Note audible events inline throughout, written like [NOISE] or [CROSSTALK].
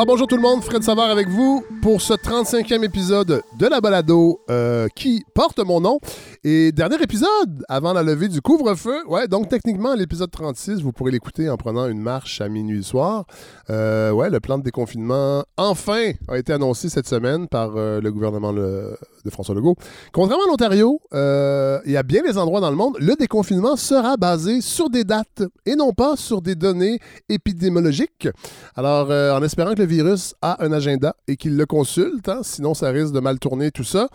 Alors bonjour tout le monde, Fred Savard avec vous pour ce 35e épisode de la balado euh, qui porte mon nom. Et dernier épisode avant la levée du couvre-feu. Ouais, donc techniquement l'épisode 36, vous pourrez l'écouter en prenant une marche à minuit soir. Euh, ouais, le plan de déconfinement enfin a été annoncé cette semaine par euh, le gouvernement de François Legault. Contrairement à l'Ontario et à bien des endroits dans le monde, le déconfinement sera basé sur des dates et non pas sur des données épidémiologiques. Alors en espérant que le virus a un agenda et qu'il le consulte, hein, sinon ça risque de mal tourner tout ça.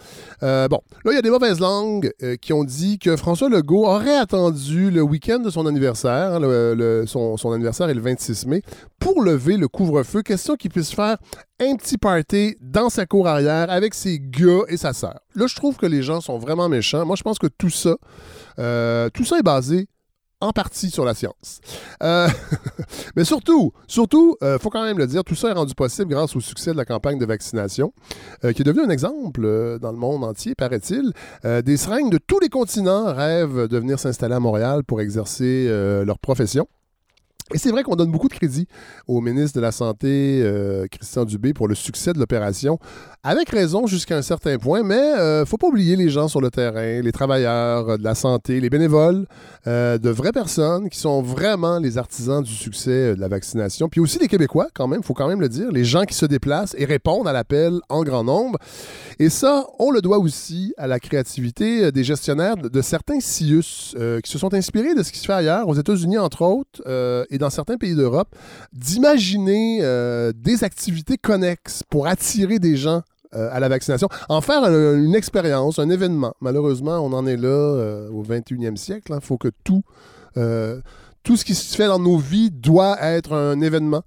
Euh, bon, là, il y a des mauvaises langues euh, qui ont dit que François Legault aurait attendu le week-end de son anniversaire, hein, son, son, anniversaire est le 26 mai, pour lever le couvre-feu, question qu'il puisse faire un petit party dans sa cour arrière avec ses gars et sa sœur. Là, je trouve que les gens sont vraiment méchants. Moi, je pense que tout ça, euh, tout ça est basé en partie sur la science. Euh, [LAUGHS] mais surtout, surtout, euh, faut quand même le dire, tout ça est rendu possible grâce au succès de la campagne de vaccination, qui est devenu un exemple dans le monde entier, paraît-il. des seringues de tous les continents rêvent de venir s'installer à Montréal pour exercer leur profession. Et c'est vrai qu'on donne beaucoup de crédit au ministre de la Santé, euh, Christian Dubé, pour le succès de l'opération, avec raison jusqu'à un certain point, mais euh, faut pas oublier les gens sur le terrain, les travailleurs euh, de la santé, les bénévoles, de vraies personnes qui sont vraiment les artisans du succès de la vaccination, puis aussi les Québécois, quand même, faut quand même le dire, les gens qui se déplacent et répondent à l'appel en grand nombre. Et ça, on le doit aussi à la créativité des gestionnaires de, certains CIUS qui se sont inspirés de ce qui se fait ailleurs, aux États-Unis entre autres, dans certains pays d'Europe, d'imaginer euh, des activités connexes pour attirer des gens euh, à la vaccination, en faire une, expérience, un événement. Malheureusement, on en est là euh, au 21e siècle. Il hein. faut que tout tout ce qui se fait dans nos vies doit être un événement.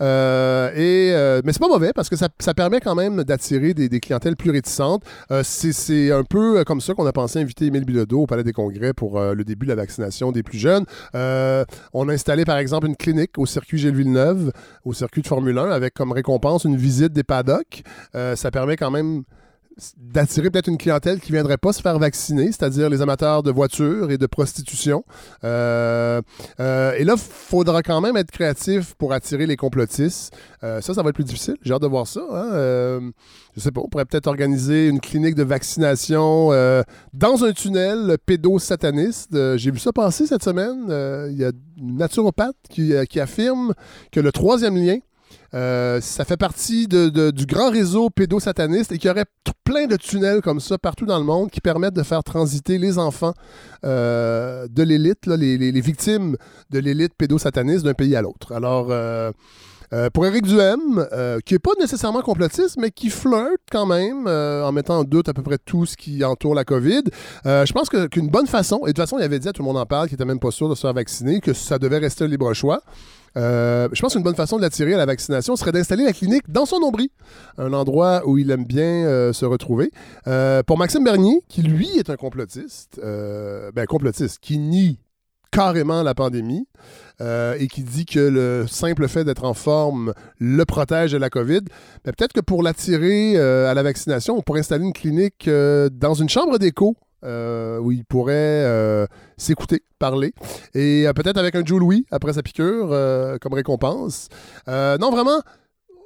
Euh, et, euh, mais c'est pas mauvais parce que ça, permet quand même d'attirer des, clientèles plus réticentes. Euh, c'est un peu comme ça qu'on a pensé inviter Émile Bilodeau au Palais des Congrès pour le début de la vaccination des plus jeunes. on a installé par exemple une clinique au circuit Gilles Villeneuve, au circuit de Formule 1, avec comme récompense une visite des paddocks. ça permet quand même d'attirer peut-être une clientèle qui ne viendrait pas se faire vacciner, c'est-à-dire les amateurs de voitures et de prostitution. Euh, euh, et là, il faudra quand même être créatif pour attirer les complotistes. Euh, ça, ça va être plus difficile. J'ai hâte de voir ça. Hein. je sais pas, on pourrait peut-être organiser une clinique de vaccination dans un tunnel pédo-sataniste. J'ai vu ça passer cette semaine. Il y a une naturopathe qui, qui affirme que le troisième lien, euh, ça fait partie du grand réseau pédosataniste et qu'il y aurait plein de tunnels comme ça partout dans le monde qui permettent de faire transiter les enfants euh, de l'élite, les, victimes de l'élite pédosataniste d'un pays à l'autre. Alors, euh, pour Eric Duhem, qui n'est pas nécessairement complotiste, mais qui flirte quand même en mettant en doute à peu près tout ce qui entoure la COVID, je pense qu'une bonne façon, et de toute façon, il avait dit à tout le monde en parle qu'il n'était même pas sûr de se faire vacciner, que ça devait rester un libre choix. Euh, je pense qu'une bonne façon de l'attirer à la vaccination serait d'installer la clinique dans son nombril, un endroit où il aime bien euh, se retrouver. Euh, pour Maxime Bernier, qui lui est un complotiste, ben complotiste, qui nie carrément la pandémie et qui dit que le simple fait d'être en forme le protège de la COVID, ben peut-être que pour l'attirer à la vaccination, on pourrait installer une clinique dans une chambre d'écho euh, où il pourrait euh, s'écouter, parler. Et euh, peut-être avec un Joe Louis après sa piqûre comme récompense. non, vraiment,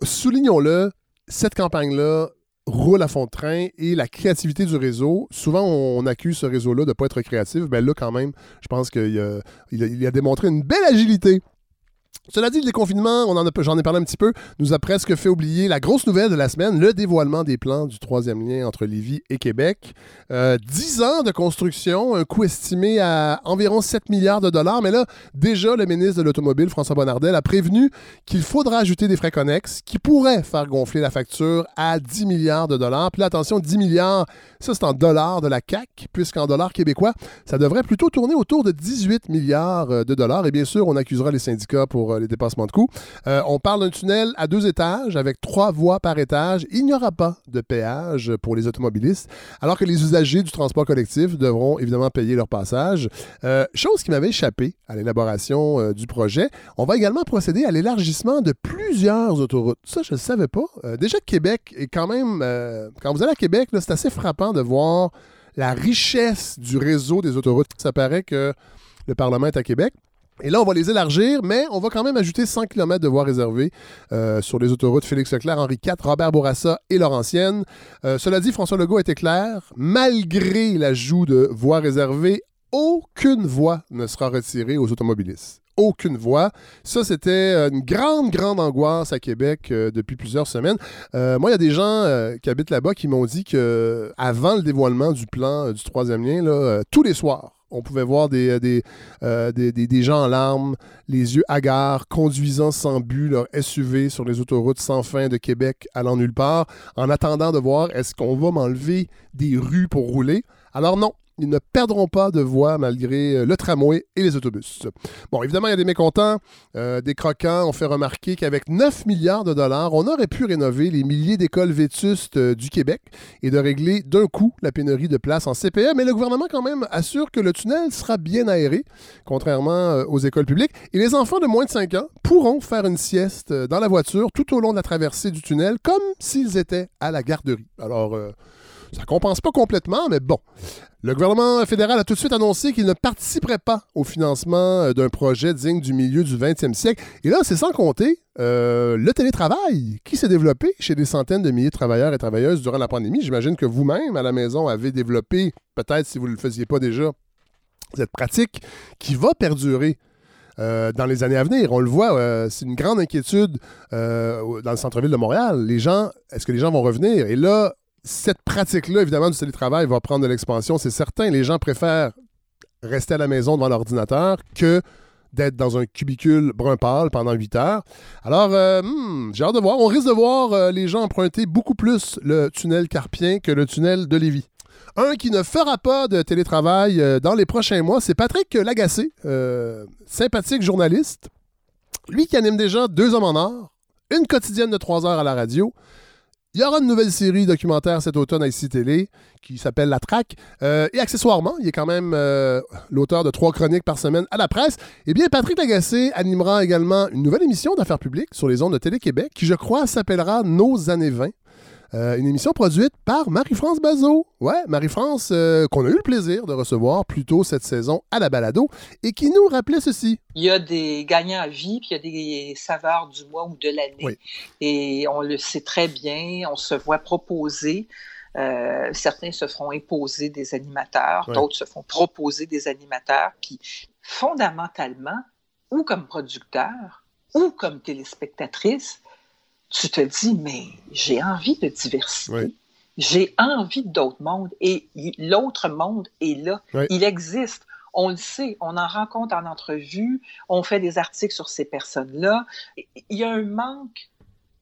soulignons-le, cette campagne-là roule à fond de train et la créativité du réseau, souvent on, accuse ce réseau-là de ne pas être créatif, mais là quand même, je pense qu'il a, il a démontré une belle agilité cela dit, le déconfinement, on en j'en ai parlé un petit peu, nous a presque fait oublier la grosse nouvelle de la semaine, le dévoilement des plans du troisième lien entre Lévis et Québec. Euh, dix ans de construction, un coût estimé à environ 7 milliards de dollars, mais là, déjà, le ministre de l'Automobile, François Bonnardel, a prévenu qu'il faudra ajouter des frais connexes qui pourraient faire gonfler la facture à 10 milliards de dollars. Puis attention, 10 milliards, ça c'est en dollars de la CAC, puisqu'en dollars québécois, ça devrait plutôt tourner autour de 18 milliards euh, de dollars. Et bien sûr, on accusera les syndicats pour euh, les dépassements de coûts. Euh, on parle d'un tunnel à deux étages avec trois voies par étage. Il n'y aura pas de péage pour les automobilistes, alors que les usagers du transport collectif devront évidemment payer leur passage. Euh, chose qui m'avait échappé à l'élaboration du projet. On va également procéder à l'élargissement de plusieurs autoroutes. Ça, je ne savais pas. déjà, Québec est quand même... quand vous allez à Québec, c'est assez frappant de voir la richesse du réseau des autoroutes. Ça paraît que le Parlement est à Québec. Et là, on va les élargir, mais on va quand même ajouter 100 km de voies réservées euh, sur les autoroutes Félix Leclerc, Henri IV, Robert Bourassa et Laurentienne. Euh, cela dit, François Legault était clair. Malgré l'ajout de voies réservées, aucune voie ne sera retirée aux automobilistes aucune voie. Ça, c'était une grande, grande angoisse à Québec euh, depuis plusieurs semaines. moi, il y a des gens qui habitent là-bas qui m'ont dit que avant le dévoilement du plan du troisième lien, tous les soirs, on pouvait voir euh, euh, des, des, gens en larmes, les yeux hagards, conduisant sans but leur SUV sur les autoroutes sans fin de Québec allant nulle part, en attendant de voir est-ce qu'on va m'enlever des rues pour rouler. Alors non, ils ne perdront pas de voie malgré euh, le tramway et les autobus. Bon, évidemment, il y a des mécontents. Euh, des croquants ont fait remarquer qu'avec 9 milliards de dollars, on aurait pu rénover les milliers d'écoles vétustes euh, du Québec et de régler d'un coup la pénurie de places en CPE. Mais le gouvernement, quand même, assure que le tunnel sera bien aéré, contrairement aux écoles publiques. Et les enfants de moins de 5 ans pourront faire une sieste dans la voiture tout au long de la traversée du tunnel, comme s'ils étaient à la garderie. Alors, ça compense pas complètement, mais bon. Le gouvernement fédéral a tout de suite annoncé qu'il ne participerait pas au financement euh, d'un projet digne du milieu du 20e siècle. Et là, c'est sans compter euh, le télétravail qui s'est développé chez des centaines de milliers de travailleurs et travailleuses durant la pandémie. J'imagine que vous-même, à la maison, avez développé, peut-être si vous ne le faisiez pas déjà, cette pratique qui va perdurer euh, dans les années à venir. On le voit, c'est une grande inquiétude dans le centre-ville de Montréal. Les gens, est-ce que les gens vont revenir? Et là, cette pratique-là, évidemment, du télétravail va prendre de l'expansion, c'est certain. Les gens préfèrent rester à la maison devant l'ordinateur que d'être dans un cubicule brun pâle pendant 8 heures. Alors, euh, hmm, j'ai hâte de voir. On risque de voir euh, les gens emprunter beaucoup plus le tunnel carpien que le tunnel de Lévis. Un qui ne fera pas de télétravail euh, dans les prochains mois, c'est Patrick Lagacé, sympathique journaliste. Lui qui anime déjà Deux hommes en or, une quotidienne de 3 heures à la radio, il y aura une nouvelle série documentaire cet automne à ICI Télé qui s'appelle La Traque. Euh, et accessoirement, il est quand même euh, l'auteur de trois chroniques par semaine à la presse. Eh bien, Patrick Lagacé animera également une nouvelle émission d'affaires publiques sur les ondes de Télé-Québec qui, je crois, s'appellera Nos années 20. Euh, une émission produite par Marie-France Bazot. Ouais, Marie-France, euh, qu'on a eu le plaisir de recevoir plus tôt cette saison à la balado et qui nous rappelait ceci. Il y a des gagnants à vie, puis il y a des saveurs du mois ou de l'année. Et on le sait très bien, on se voit proposer. Euh, certains se feront imposer des animateurs, d'autres se font proposer des animateurs qui, fondamentalement, ou comme producteurs, ou comme téléspectatrices, tu te dis, mais j'ai envie de diversité. J'ai envie d'autres mondes. Et l'autre monde est là. Il existe. On le sait, on en rencontre en entrevue, on fait des articles sur ces personnes-là. Il y a un manque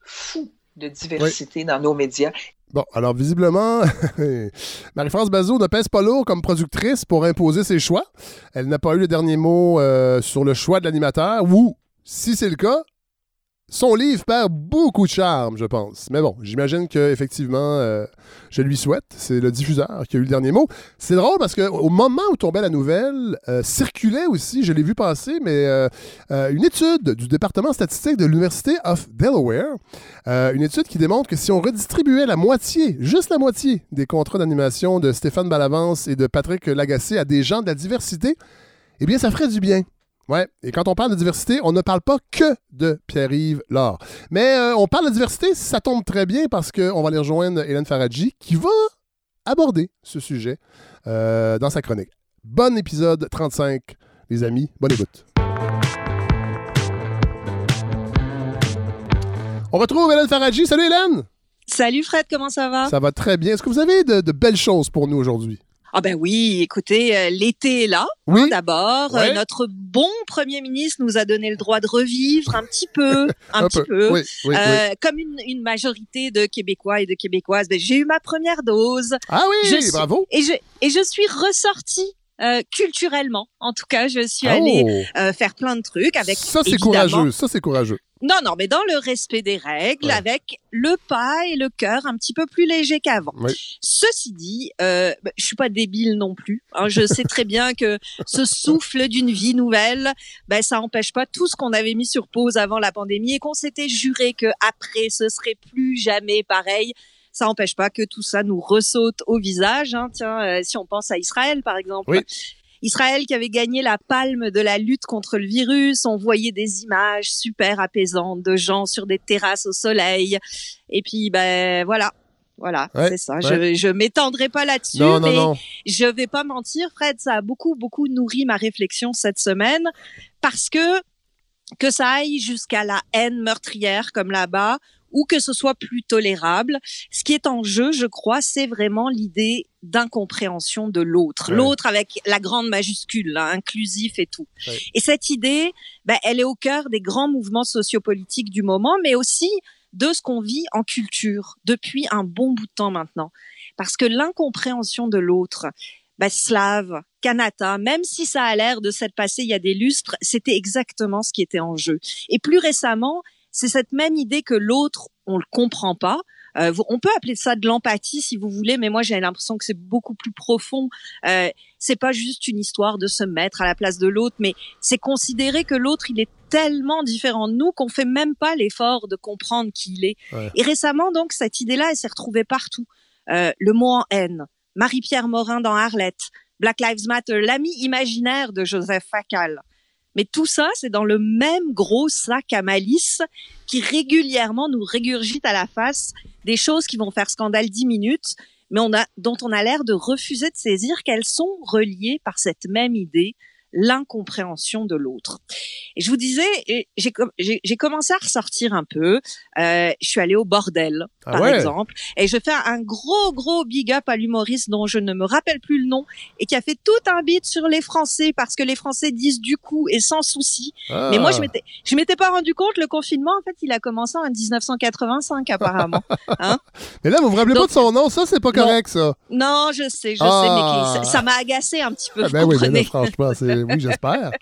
fou de diversité dans nos médias. Bon, alors visiblement, [LAUGHS] Marie-France Bazot ne pèse pas lourd comme productrice pour imposer ses choix. Elle n'a pas eu le dernier mot euh, sur le choix de l'animateur ou, si c'est le cas, son livre perd beaucoup de charme, je pense. Mais bon, j'imagine qu'effectivement, euh, je lui souhaite. C'est le diffuseur qui a eu le dernier mot. C'est drôle parce qu'au moment où tombait la nouvelle, euh, circulait aussi, je l'ai vu passer, mais euh, une étude du département statistique de l'Université of Delaware. une étude qui démontre que si on redistribuait la moitié, juste la moitié, des contrats d'animation de Stéphane Balavance et de Patrick Lagacé à des gens de la diversité, eh bien, ça ferait du bien. Ouais, et quand on parle de diversité, on ne parle pas que de Pierre-Yves Laure. Mais euh, on parle de diversité, ça tombe très bien parce qu'on va aller rejoindre Hélène Faradji qui va aborder ce sujet euh, dans sa chronique. Bon épisode 35, les amis. Bonne écoute. On retrouve Hélène Faradji. Salut Hélène! Salut Fred, comment ça va? Ça va très bien. Est-ce que vous avez de belles choses pour nous aujourd'hui? Ah ben oui, écoutez, euh, l'été est là. Hein, d'abord, euh, notre bon premier ministre nous a donné le droit de revivre un petit peu, [LAUGHS] un, petit peu, euh, comme une, une, majorité de Québécois et de Québécoises. Ben, j'ai eu ma première dose. Ah oui, bravo. et je et je suis ressortie euh, culturellement. En tout cas, je suis allée oh. euh, faire plein de trucs avec. Ça c'est courageux. Ça c'est courageux. Non, non, mais dans le respect des règles, avec le pas et le cœur un petit peu plus léger qu'avant. Ceci dit, euh, bah, je suis pas débile non plus. Hein. je sais très bien que ce souffle d'une vie nouvelle, ben ça empêche pas tout ce qu'on avait mis sur pause avant la pandémie et qu'on s'était juré que après ce serait plus jamais pareil ça n'empêche pas que tout ça nous ressaute au visage. Hein. Tiens, euh, si on pense à Israël, par exemple. Israël qui avait gagné la palme de la lutte contre le virus. On voyait des images super apaisantes de gens sur des terrasses au soleil. Et puis, ben voilà, voilà, c'est ça. Je, je m'étendrai pas là-dessus, mais je vais pas mentir, Fred, ça a beaucoup, beaucoup nourri ma réflexion cette semaine parce que que ça aille jusqu'à la haine meurtrière comme là-bas ou que ce soit plus tolérable. Ce qui est en jeu, je crois, c'est vraiment l'idée d'incompréhension de l'autre. L'autre avec la grande majuscule, là, inclusif et tout. Et cette idée, ben, elle est au cœur des grands mouvements sociopolitiques du moment, mais aussi de ce qu'on vit en culture depuis un bon bout de temps maintenant. Parce que l'incompréhension de l'autre, bah, slave, kanata, même si ça a l'air de s'être passé il y a des lustres, c'était exactement ce qui était en jeu. Et plus récemment, c'est cette même idée que l'autre, on le comprend pas, euh, on peut appeler ça de l'empathie si vous voulez, mais moi j'ai l'impression que c'est beaucoup plus profond. Euh, c'est pas juste une histoire de se mettre à la place de l'autre, mais c'est considérer que l'autre il est tellement différent de nous qu'on fait même pas l'effort de comprendre qui il est. Et récemment donc cette idée-là, elle s'est retrouvée partout. Euh, le mot en haine, Marie-Pierre Morin dans Arlette, Black Lives Matter, l'ami imaginaire de Joseph Facal. Mais tout ça, c'est dans le même gros sac à malice qui régulièrement nous régurgite à la face des choses qui vont faire scandale dix minutes, mais on a, dont on a l'air de refuser de saisir qu'elles sont reliées par cette même idée l'incompréhension de l'autre. Et je vous disais, j'ai commencé à ressortir un peu. Euh, je suis allée au bordel, ah par exemple, et je fais un gros gros big up à l'humoriste dont je ne me rappelle plus le nom et qui a fait tout un beat sur les Français parce que les Français disent du coup et sans souci. Mais moi je ah. m'étais je m'étais pas rendu compte le confinement en fait il a commencé en 1985 apparemment. [LAUGHS] Hein mais là vous vous rappelez pas de son nom, ça c'est pas correct ça. Non je sais je sais mais ah. ça m'a agacé un petit peu. Ah ben oui, mais franchement c'est oui, j'espère. [LAUGHS]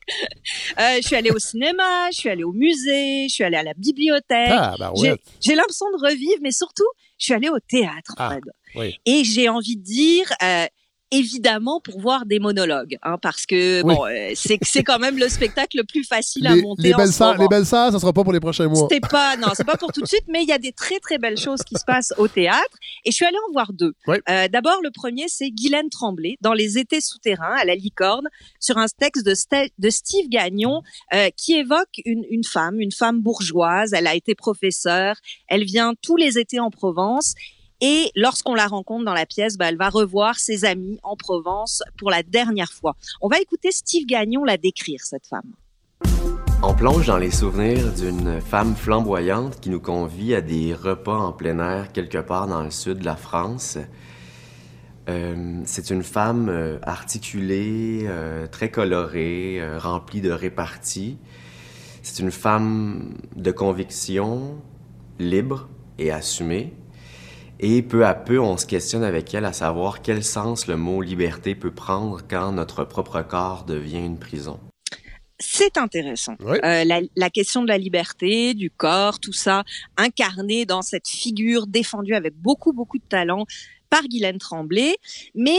Euh, je suis allée au cinéma, je suis allée au musée, je suis allée à la bibliothèque. Ah, bah J'ai l'impression de revivre, mais surtout, je suis allée au théâtre, ah, Fred. Et j'ai envie de dire, euh, évidemment pour voir des monologues, hein, parce que bon, euh, c'est c'est quand même le spectacle le plus facile à monter. Les belles salles, les belles salles, ça sera pas pour les prochains mois. C'est pas, non, c'est pas pour tout de suite, mais il y a des très très belles choses qui se passent au théâtre. Et je suis allée en voir deux. Euh, D'abord, le premier, c'est Guylaine Tremblay dans Les Étés souterrains à la Licorne, sur un texte de, de Steve Gagnon euh, qui évoque une, une femme, une femme bourgeoise. Elle a été professeure. Elle vient tous les étés en Provence et lorsqu'on la rencontre dans la pièce, bah, elle va revoir ses amis en Provence pour la dernière fois. On va écouter Steve Gagnon la décrire, cette femme. On plonge dans les souvenirs d'une femme flamboyante qui nous convie à des repas en plein air quelque part dans le sud de la France. Euh, c'est une femme euh, articulée, euh, très colorée, remplie de réparties. C'est une femme de conviction, libre et assumée. Et peu à peu, on se questionne avec elle à savoir quel sens le mot liberté peut prendre quand notre propre corps devient une prison. C'est intéressant. Euh, la, question de la liberté, du corps, tout ça, incarné dans cette figure défendue avec beaucoup, beaucoup de talent par Guylaine Tremblay. Mais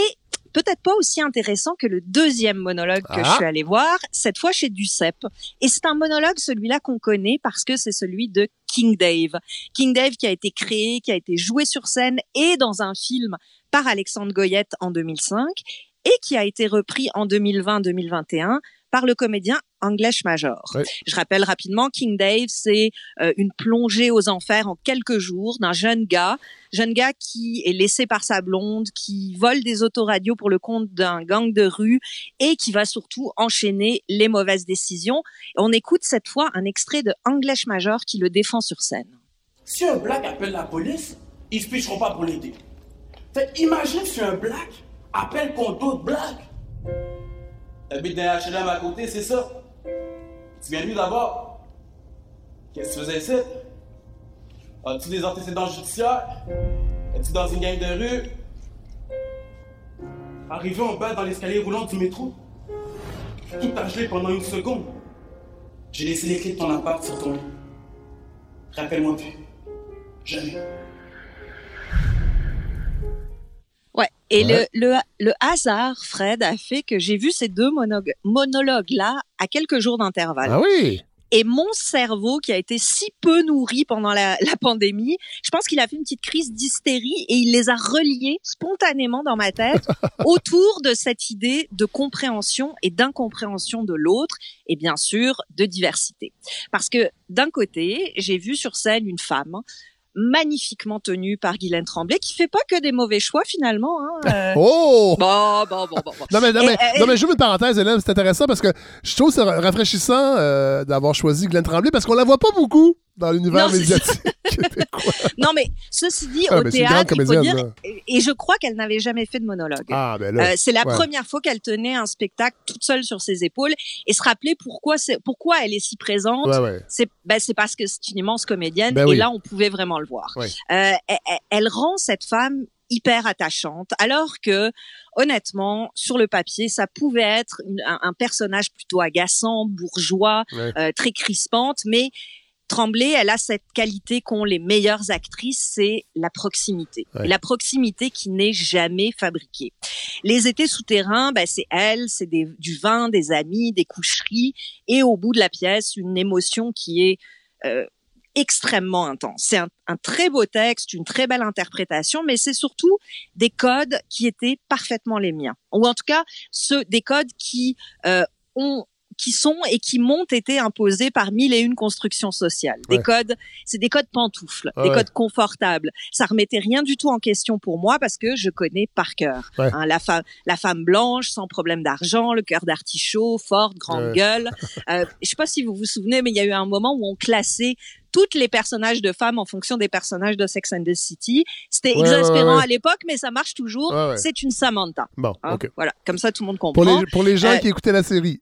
peut-être pas aussi intéressant que le deuxième monologue que je ah. suis allée voir, cette fois chez Ducep. Et c'est un monologue, celui-là qu'on connaît parce que c'est celui de King Dave. King Dave qui a été créé, qui a été joué sur scène et dans un film par Alexandre Goyette en 2005 et qui a été repris en 2020-2021 par le comédien English Major. Je rappelle rapidement, King Dave, c'est euh, une plongée aux enfers en quelques jours d'un jeune gars, jeune gars qui est laissé par sa blonde, qui vole des autoradios pour le compte d'un gang de rue et qui va surtout enchaîner les mauvaises décisions. On écoute cette fois un extrait de English Major qui le défend sur scène. Si un black appelle la police, ils se picheront pas pour l'aider. imagine si un black appelle contre d'autres blacks. T'habites dans HLM à côté, c'est ça? Tu viens de lui d'abord? Qu'est-ce que tu faisais ici? As-tu des antécédents judiciaires? Es-tu dans une gang de rue? Arrivé en bas dans l'escalier roulant du métro, tout a gelé pendant une seconde. J'ai laissé les clés de ton appart sur ton lit. Rappelle-moi plus. Jamais. Et le, le, le, hasard, Fred, a fait que j'ai vu ces deux monologues-là à quelques jours d'intervalle. Ah oui Et mon cerveau, qui a été si peu nourri pendant la, la pandémie, je pense qu'il a fait une petite crise d'hystérie et il les a reliés spontanément dans ma tête [LAUGHS] autour de cette idée de compréhension et d'incompréhension de l'autre et bien sûr de diversité. Parce que d'un côté, j'ai vu sur scène une femme magnifiquement tenue par Guylaine Tremblay, qui fait pas que des mauvais choix finalement. Hein, [LAUGHS] euh. Oh! Bon, bon, bon, bon. non, mais, non, mais, non, mais une parenthèse, Hélène, c'est intéressant parce que je trouve ça rafraîchissant euh, d'avoir choisi Guylaine Tremblay parce qu'on la voit pas beaucoup dans l'univers médiatique [LAUGHS] québécois. non, mais ceci dit, ah, au théâtre, il faut dire, et je crois qu'elle n'avait jamais fait de monologue. Ah, ben euh, c'est la première fois qu'elle tenait un spectacle toute seule sur ses épaules et se rappeler pourquoi pourquoi elle est si présente. Ouais, c'est ben, parce que c'est une immense comédienne ben et là on pouvait vraiment le voir. Euh, elle, elle rend cette femme hyper attachante, alors que honnêtement, sur le papier, ça pouvait être un, personnage plutôt agaçant, bourgeois, euh, très crispante, mais Tremblay, elle a cette qualité qu'ont les meilleures actrices, c'est la proximité. La proximité qui n'est jamais fabriquée. Les étés souterrains, ben, c'est elle, c'est du vin, des amis, des coucheries, et au bout de la pièce, une émotion qui est euh, extrêmement intense. C'est un, très beau texte, une très belle interprétation, mais c'est surtout des codes qui étaient parfaitement les miens, ou en tout cas ceux des codes qui euh, ont qui sont et qui m'ont été imposés par mille et une constructions sociales. Des codes, c'est des codes pantoufles, des codes confortables. Ça remettait rien du tout en question pour moi parce que je connais par cœur. Hein, la femme, la femme blanche, sans problème d'argent, le cœur d'artichaut, forte, grande gueule. [LAUGHS] Euh, je sais pas si vous vous souvenez, mais il y a eu un moment où on classait toutes les personnages de femmes en fonction des personnages de Sex and the City. C'était exaspérant à l'époque, mais ça marche toujours. C'est une Samantha. Bon, hein, Voilà, comme ça tout le monde comprend. Pour les, pour les gens euh, qui écoutaient la série.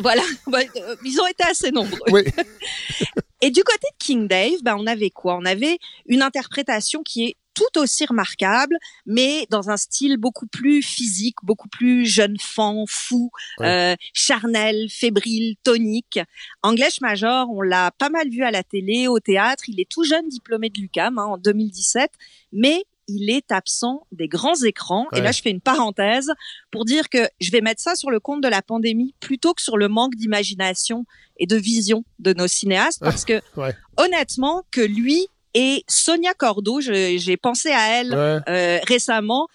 Voilà, [LAUGHS] euh, ils ont été assez nombreux. Oui. [LAUGHS] Et du côté de King Dave, ben, on avait quoi? On avait une interprétation qui est tout aussi remarquable, mais dans un style beaucoup plus physique, beaucoup plus jeune fan, fou, euh, charnel, fébrile, tonique. English Major, on l'a pas mal vu à la télé, au théâtre. Il est tout jeune diplômé de l'UCAM hein, en 2017, mais il est absent des grands écrans. Et là, je fais une parenthèse pour dire que je vais mettre ça sur le compte de la pandémie plutôt que sur le manque d'imagination et de vision de nos cinéastes, parce que [LAUGHS] honnêtement, que lui et Sonia Cordeau, j'ai pensé à elle euh, récemment,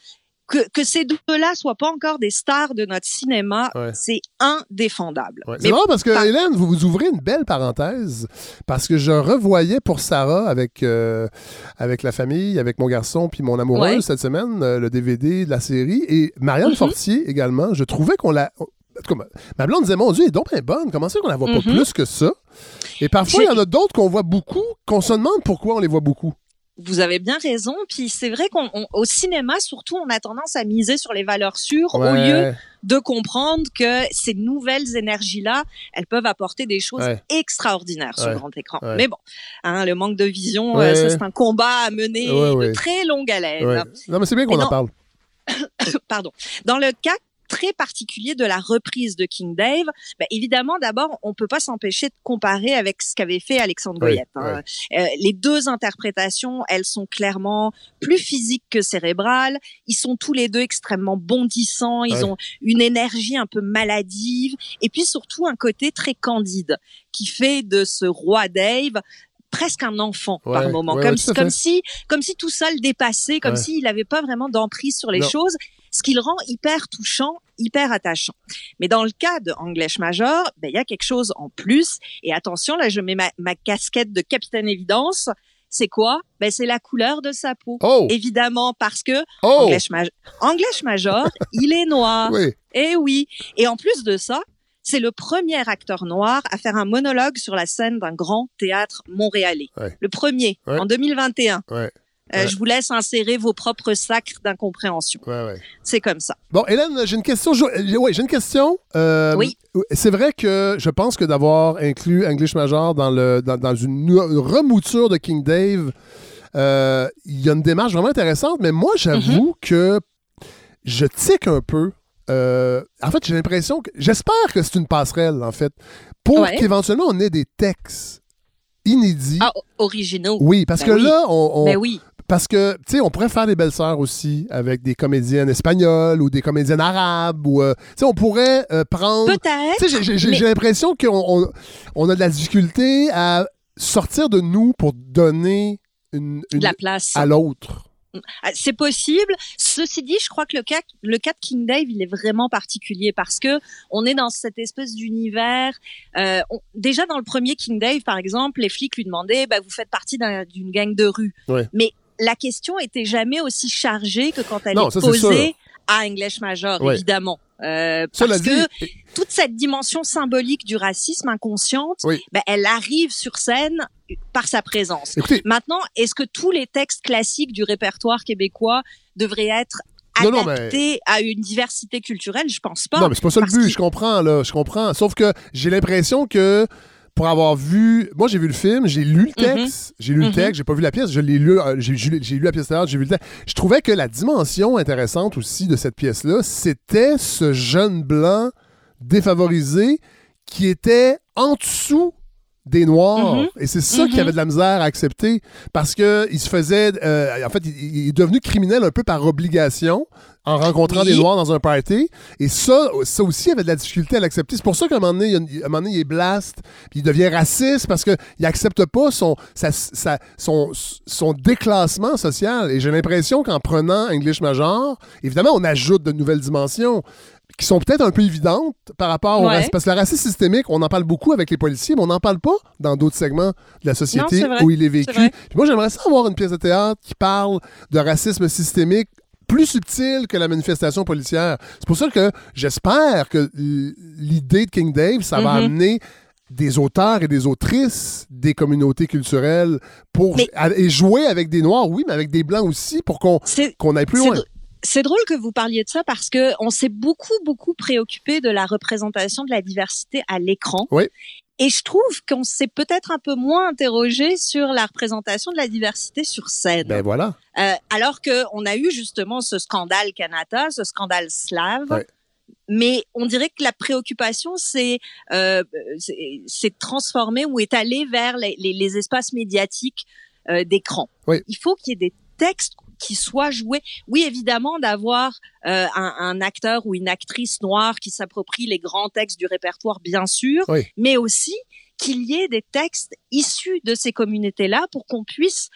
que, que ces deux-là soient pas encore des stars de notre cinéma, c'est indéfendable. C'est vrai parce que Hélène, vous vous ouvrez une belle parenthèse parce que je revoyais pour Sarah avec euh, avec la famille, avec mon garçon puis mon amoureuse cette semaine euh, le DVD de la série et Marianne mm-hmm. Fortier également. Je trouvais qu'on l'a ma blonde disait, mon Dieu, elle est donc bien bonne. Comment c'est qu'on la voit pas mm-hmm. plus que ça? Et parfois, il y en a d'autres qu'on voit beaucoup, qu'on se demande pourquoi on les voit beaucoup vous avez bien raison. Puis c'est vrai qu'au cinéma, surtout, on a tendance à miser sur les valeurs sûres au lieu de comprendre que ces nouvelles énergies-là, elles peuvent apporter des choses extraordinaires sur le grand écran. Mais bon, hein, le manque de vision, euh, c'est un combat à mener de très longue haleine. Non, mais c'est bien qu'on en parle. [COUGHS] Pardon. Dans le cas très particulier de la reprise de King Dave, ben évidemment, d'abord, on peut pas s'empêcher de comparer avec ce qu'avait fait Alexandre Goyette. Hein. Euh, les deux interprétations, elles sont clairement plus physiques que cérébrales. Ils sont tous les deux extrêmement bondissants. Ils ont une énergie un peu maladive et puis surtout un côté très candide qui fait de ce roi Dave presque un enfant par moment, comme, comme si comme si tout ça le dépassait, comme s'il n'avait pas vraiment d'emprise sur les choses ce qui le rend hyper touchant, hyper attachant. Mais dans le cas de English Major, ben, il y a quelque chose en plus. Et attention, là, je mets ma, casquette de capitaine évidence. C'est quoi? Ben c'est la couleur de sa peau. Oh. Évidemment parce que oh. English, Major, il est noir. [LAUGHS] Oui. Eh oui. Et en plus de ça, c'est le premier acteur noir à faire un monologue sur la scène d'un grand théâtre montréalais. Le premier, en 2021. Ouais. Euh, je vous laisse insérer vos propres sacres d'incompréhension. C'est comme ça. Bon, Hélène, j'ai une question. Euh, ouais, j'ai une question. Euh, oui. C'est vrai que je pense que d'avoir inclus English Major dans, le, dans, une remouture de King Dave, il y a une démarche vraiment intéressante, mais moi, j'avoue mm-hmm. que je tique un peu. En fait, j'ai l'impression que. J'espère que c'est une passerelle, en fait, pour qu'éventuellement on ait des textes inédits. Ah, originaux. Oui, parce ben que là, on, ben oui Parce que, tu sais, on pourrait faire des belles-sœurs aussi avec des comédiennes espagnoles ou des comédiennes arabes. ou euh, Tu sais, on pourrait euh, prendre... Peut-être. Tu sais, j'ai l'impression qu'on on, a de la difficulté à sortir de nous pour donner une, la place à l'autre. Ah, c'est possible. Ceci dit, je crois que le cas, le cas de King Dave, il est vraiment particulier parce que on est dans cette espèce d'univers. Euh, déjà dans le premier King Dave, par exemple, les flics lui demandaient, bah, vous faites partie d'une gang de rue. Mais la question était jamais aussi chargée que quand elle est posée à English Major, évidemment. Euh, parce que toute cette dimension symbolique du racisme inconsciente, ben, elle arrive sur scène par sa présence. Maintenant, est-ce que tous les textes classiques du répertoire québécois devraient être adaptés à une diversité culturelle? Je pense pas. Non, mais c'est pas ça le but. Je comprends là, je comprends. Sauf que j'ai l'impression que pour avoir vu. Moi, j'ai vu le film, j'ai lu le mhm. texte, j'ai lu le mhm. texte, j'ai pas vu la pièce, je l'ai lu, euh, j'ai lu la pièce j'ai vu le texte. Je trouvais que la dimension intéressante aussi de cette pièce-là, c'était ce jeune blanc défavorisé qui était en dessous des Noirs. Mhm. Et c'est ça qu'il avait de la misère à accepter parce que il se faisait. Euh, en fait, il, est devenu criminel un peu par obligation en rencontrant des Noirs dans un party. Et ça, ça aussi, il avait de la difficulté à l'accepter. C'est pour ça qu'à un moment donné, il, un moment donné, il est blast, puis il devient raciste parce qu'il n'accepte pas son, son, son déclassement social. Et j'ai l'impression qu'en prenant English Major, évidemment, on ajoute de nouvelles dimensions qui sont peut-être un peu évidentes par rapport au racisme. Parce que le racisme systémique, on en parle beaucoup avec les policiers, mais on n'en parle pas dans d'autres segments de la société où il est vécu. Puis moi, j'aimerais ça avoir une pièce de théâtre qui parle de racisme systémique plus subtil que la manifestation policière. C'est pour ça que j'espère que l'idée de King Dave, ça va mm-hmm. amener des auteurs et des autrices des communautés culturelles pour et jouer avec des noirs, oui, mais avec des blancs aussi pour qu'on qu'on aille plus loin. C'est drôle que vous parliez de ça parce que on s'est beaucoup beaucoup préoccupé de la représentation de la diversité à l'écran. Oui. Et je trouve qu'on s'est peut-être un peu moins interrogé sur la représentation de la diversité sur scène. Ben voilà. Euh, alors que on a eu justement ce scandale Kanata, ce scandale slave. Mais on dirait que la préoccupation c'est euh, transformée ou est allée vers les, les, les espaces médiatiques euh, d'écran. Oui. Il faut qu'il y ait des textes qui soit joué. Oui, évidemment, d'avoir euh, un, acteur ou une actrice noire qui s'approprie les grands textes du répertoire, bien sûr, mais aussi qu'il y ait des textes issus de ces communautés-là pour qu'on puisse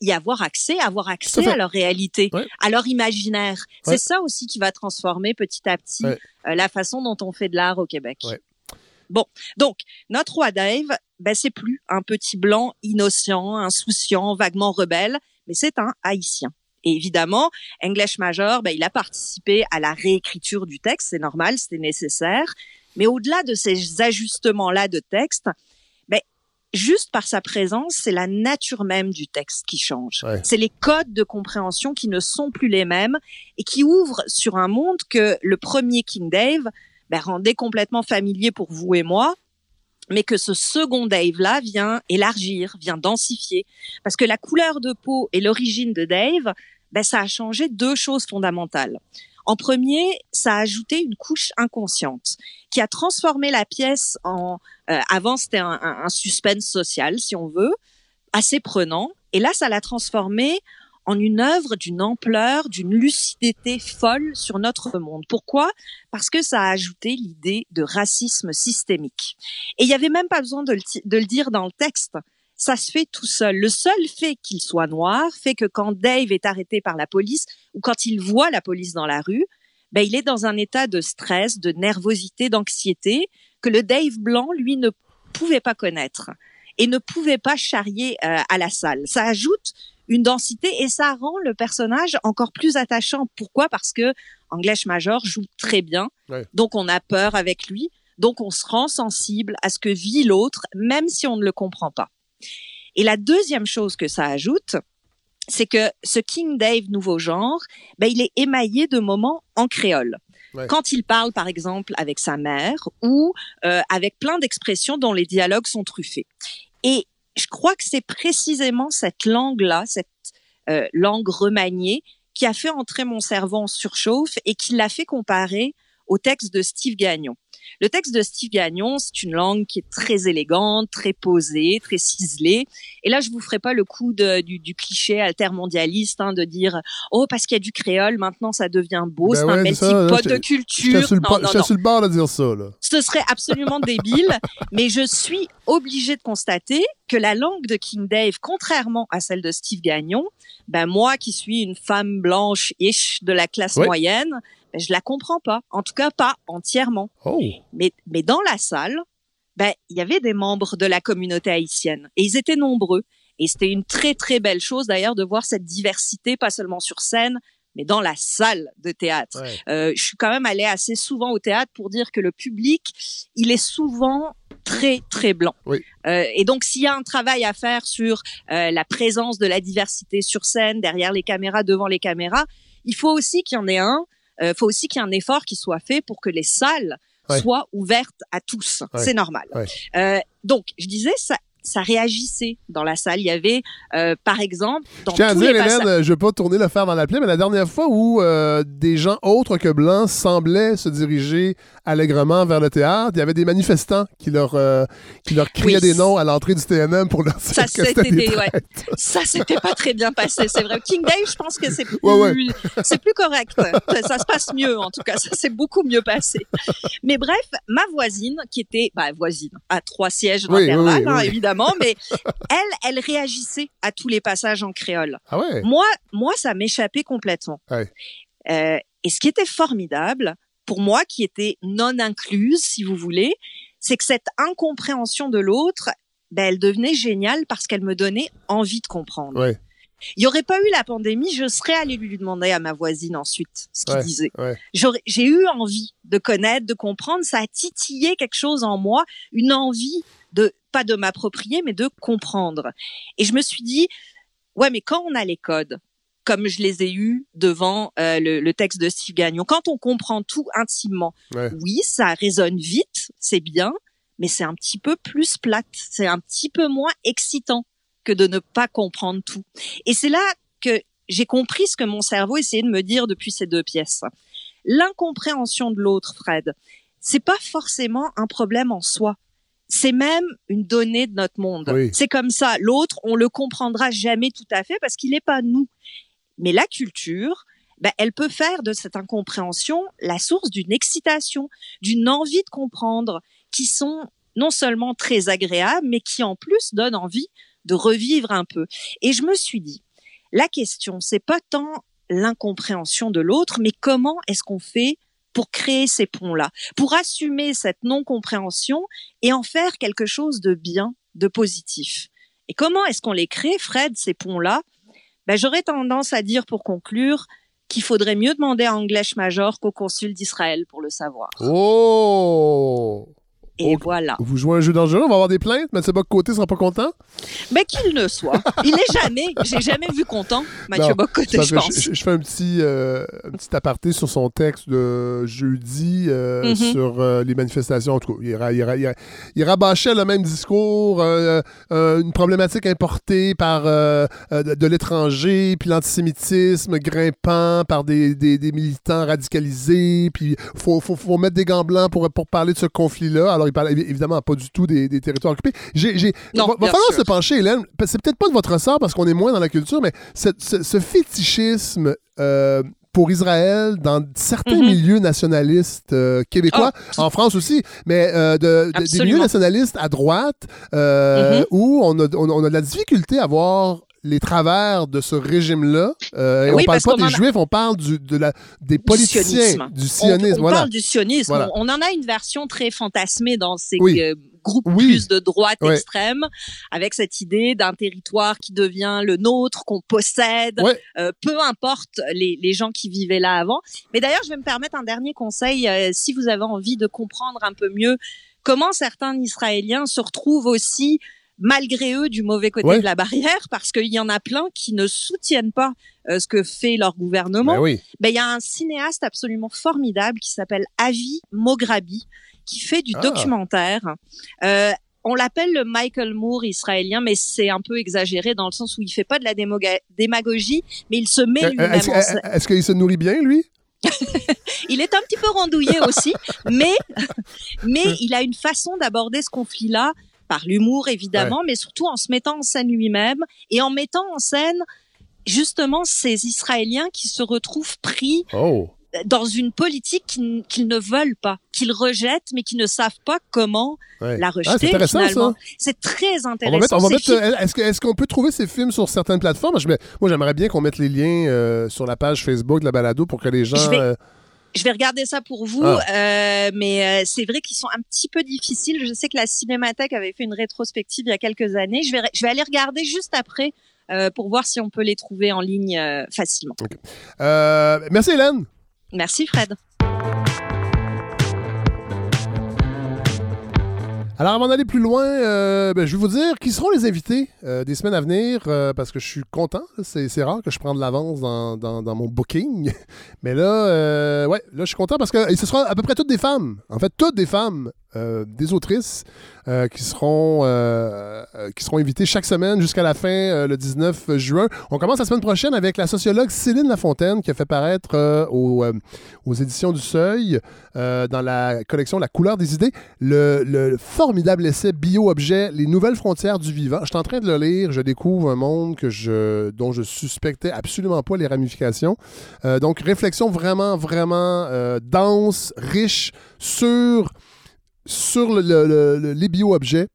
y avoir accès, avoir accès à leur réalité, à leur imaginaire. C'est ça aussi qui va transformer petit à petit euh, la façon dont on fait de l'art au Québec. Bon, donc notre roi Dave, ben c'est plus un petit blanc innocent, insouciant, vaguement rebelle mais c'est un haïtien. Et évidemment, English Major, ben, il a participé à la réécriture du texte, c'est normal, c'était nécessaire. Mais au-delà de ces ajustements-là de texte, ben, juste par sa présence, c'est la nature même du texte qui change. C'est les codes de compréhension qui ne sont plus les mêmes et qui ouvrent sur un monde que le premier King Dave ben, rendait complètement familier pour vous et moi, mais que ce second Dave-là vient élargir, vient densifier. Parce que la couleur de peau et l'origine de Dave, ben, ça a changé deux choses fondamentales. En premier, ça a ajouté une couche inconsciente qui a transformé la pièce en... Euh, avant, c'était un, un, suspense social, si on veut, assez prenant. Et là, ça l'a transformé en une œuvre d'une ampleur, d'une lucidité folle sur notre monde. Pourquoi? Parce que ça a ajouté l'idée de racisme systémique. Et il n'y avait même pas besoin de le, dire dans le texte. Ça se fait tout seul. Le seul fait qu'il soit noir fait que quand Dave est arrêté par la police ou quand il voit la police dans la rue, ben, il est dans un état de stress, de nervosité, d'anxiété que le Dave blanc, lui, ne pouvait pas connaître et ne pouvait pas charrier euh, à la salle. Ça ajoute une densité et ça rend le personnage encore plus attachant. Pourquoi? Parce que English Major joue très bien, donc on a peur avec lui, donc on se rend sensible à ce que vit l'autre, même si on ne le comprend pas. Et la deuxième chose que ça ajoute, c'est que ce King Dave nouveau genre, ben, il est émaillé de moments en créole. Quand il parle, par exemple, avec sa mère ou euh, avec plein d'expressions dont les dialogues sont truffés. Et je crois que c'est précisément cette langue-là, cette euh, langue remaniée, qui a fait entrer mon cerveau en surchauffe et qui l'a fait comparer au texte de Steve Gagnon. Le texte de Steve Gagnon, c'est une langue qui est très élégante, très posée, très ciselée. Et là, je vous ferai pas le coup de, du, du, cliché altermondialiste hein, de dire oh parce qu'il y a du créole, maintenant ça devient beau, ben c'est un melting pot de culture. Je suis le bord de dire ça. Là. Ce serait absolument débile, mais je suis obligée de constater que la langue de King Dave, contrairement à celle de Steve Gagnon, ben moi qui suis une femme blanche ish de la classe moyenne, ben je la comprends pas. En tout cas, pas entièrement. Oh. Mais, mais dans la salle, ben il y avait des membres de la communauté haïtienne et ils étaient nombreux. Et c'était une très très belle chose d'ailleurs de voir cette diversité, pas seulement sur scène, mais dans la salle de théâtre. Euh, je suis quand même allée assez souvent au théâtre pour dire que le public, il est souvent très très blanc. Oui. Euh, et donc s'il y a un travail à faire sur euh, la présence de la diversité sur scène, derrière les caméras, devant les caméras, il faut aussi qu'il y en ait un. Il euh, faut aussi qu'il y ait un effort qui soit fait pour que les salles soient ouvertes à tous. C'est normal. Euh, donc je disais ça ça réagissait dans la salle. Il y avait, euh, par exemple, dans je tiens à dire, Hélène, je vais pas tourner le fer dans la plaie, mais la dernière fois où euh, des gens autres que blancs semblaient se diriger allègrement vers le théâtre, il y avait des manifestants qui leur, euh, qui leur criaient des noms à l'entrée du TNM pour leur dire ça, que c'était des, ouais. Ça, c'était pas très bien passé, c'est vrai. King Day, je pense que c'est plus, ouais, c'est plus correct. Ça, se passe mieux, en tout cas. Ça s'est beaucoup mieux passé. Mais bref, ma voisine, qui était, bah, voisine, à trois sièges d'intervalle, hein, évidemment, mais elle, elle réagissait à tous les passages en créole. Ah ouais? Moi, moi, ça m'échappait complètement. Ouais. Euh, et ce qui était formidable, pour moi, qui était non incluse, si vous voulez, c'est que cette incompréhension de l'autre, ben, elle devenait géniale parce qu'elle me donnait envie de comprendre. Ouais. Il n'y aurait pas eu la pandémie, je serais allée lui demander à ma voisine ensuite ce qu'il disait. J'ai eu envie de connaître, de comprendre. Ça a titillé quelque chose en moi, une envie de pas de m'approprier, mais de comprendre. Et je me suis dit, ouais, mais quand on a les codes, comme je les ai eus devant euh, le, texte de Steve Gagnon, quand on comprend tout intimement, oui, ça résonne vite, c'est bien, mais c'est un petit peu plus plate, c'est un petit peu moins excitant que de ne pas comprendre tout. Et c'est là que j'ai compris ce que mon cerveau essayait de me dire depuis ces deux pièces. L'incompréhension de l'autre, Fred, c'est pas forcément un problème en soi c'est même une donnée de notre monde. C'est comme ça. L'autre, on le comprendra jamais tout à fait parce qu'il n'est pas nous. Mais la culture, ben, elle peut faire de cette incompréhension la source d'une excitation, d'une envie de comprendre, qui sont non seulement très agréables, mais qui en plus donnent envie de revivre un peu. Et je me suis dit, la question, c'est pas tant l'incompréhension de l'autre, mais comment est-ce qu'on fait pour créer ces ponts-là, pour assumer cette non-compréhension et en faire quelque chose de bien, de positif. Et comment est-ce qu'on les crée, Fred, ces ponts-là? Ben, J'aurais tendance à dire, pour conclure, qu'il faudrait mieux demander à Anglèche Major qu'au consul d'Israël pour le savoir. Oh et voilà. Vous jouez un jeu dangereux, on va avoir des plaintes, Mathieu Bock-Côté sera pas content? Mais ben, qu'il ne soit. Il n'est jamais, j'ai jamais vu content, Mathieu Bock-Côté, je pense. Je, fais un petit, euh, un petit aparté sur son texte de jeudi euh, mhm. sur euh, les manifestations. En tout cas, il, il, il, rabâchait le même discours, une problématique importée par de, l'étranger, puis l'antisémitisme grimpant par des, des, des, militants radicalisés, puis il faut, faut, faut, mettre des gants blancs pour, pour parler de ce conflit-là. Alors, il parle évidemment pas du tout des, territoires occupés. J'ai, j'ai... va, falloir se pencher, Hélène. C'est peut-être pas de votre ressort parce qu'on est moins dans la culture, mais ce, fétichisme euh, pour Israël dans certains mm-hmm. milieux nationalistes euh, québécois, ah. en France aussi, mais euh, de, des milieux nationalistes à droite, mm-hmm. où on a, on, a de la difficulté à voir les travers de ce régime-là. Euh, on parle pas des Juifs, on parle du, de la, des politiciens, du sionisme. On, parle du sionisme. On, en a une version très fantasmée dans ces euh, groupes plus de droite extrême, avec cette idée d'un territoire qui devient le nôtre, qu'on possède, euh, peu importe les, les, gens qui vivaient là avant. Mais d'ailleurs, je vais me permettre un dernier conseil, euh, si vous avez envie de comprendre un peu mieux comment certains Israéliens se retrouvent aussi malgré eux du mauvais côté de la barrière parce qu'il y en a plein qui ne soutiennent pas euh, ce que fait leur gouvernement. Ben ben il y a un cinéaste absolument formidable qui s'appelle Avi Mograbi qui fait du ah. documentaire. Euh, on l'appelle le Michael Moore israélien, mais c'est un peu exagéré dans le sens où il fait pas de la démagogie, mais il se met euh, lui-même. Est-ce, qu'il se nourrit bien, lui? [LAUGHS] Il est un petit peu rondouillé aussi, mais, [LAUGHS] mais il a une façon d'aborder ce conflit-là par l'humour évidemment, mais surtout en se mettant en scène lui-même et en mettant en scène justement ces Israéliens qui se retrouvent pris oh. dans une politique qu'ils ne veulent pas, qu'ils rejettent, mais qui ne savent pas comment la ah, rejeter. finalement. C'est très intéressant. est-ce, qu'on peut trouver ces films sur certaines plateformes? moi, j'aimerais bien qu'on mette les liens euh, sur la page Facebook de la balado pour que les gens... Euh, je vais regarder ça pour vous, ah. euh, mais euh, c'est vrai qu'ils sont un petit peu difficiles. Je sais que la Cinémathèque avait fait une rétrospective il y a quelques années. Je vais, je vais aller regarder juste après euh, pour voir si on peut les trouver en ligne euh, facilement. Euh, merci Hélène. Merci Fred. Alors, avant d'aller plus loin, euh, ben, je vais vous dire qui seront les invités euh, des semaines à venir euh, parce que je suis content. C'est rare que je prenne de l'avance dans, dans, mon booking. [LAUGHS] Mais là, ouais, là, je suis content parce que ce sera à peu près toutes des femmes. En fait, toutes des femmes euh, des autrices euh, qui, seront, euh, qui seront invitées chaque semaine jusqu'à la fin, le 19 juin. On commence la semaine prochaine avec la sociologue Céline Lafontaine qui a fait paraître aux, aux, éditions du Seuil, dans la collection La couleur des idées, le, formidable essai Bio-objet, les nouvelles frontières du vivant. Je suis en train de le lire, je découvre un monde que je, dont je suspectais absolument pas les ramifications. donc, réflexion vraiment, vraiment dense, riche sur sur les bio-objets,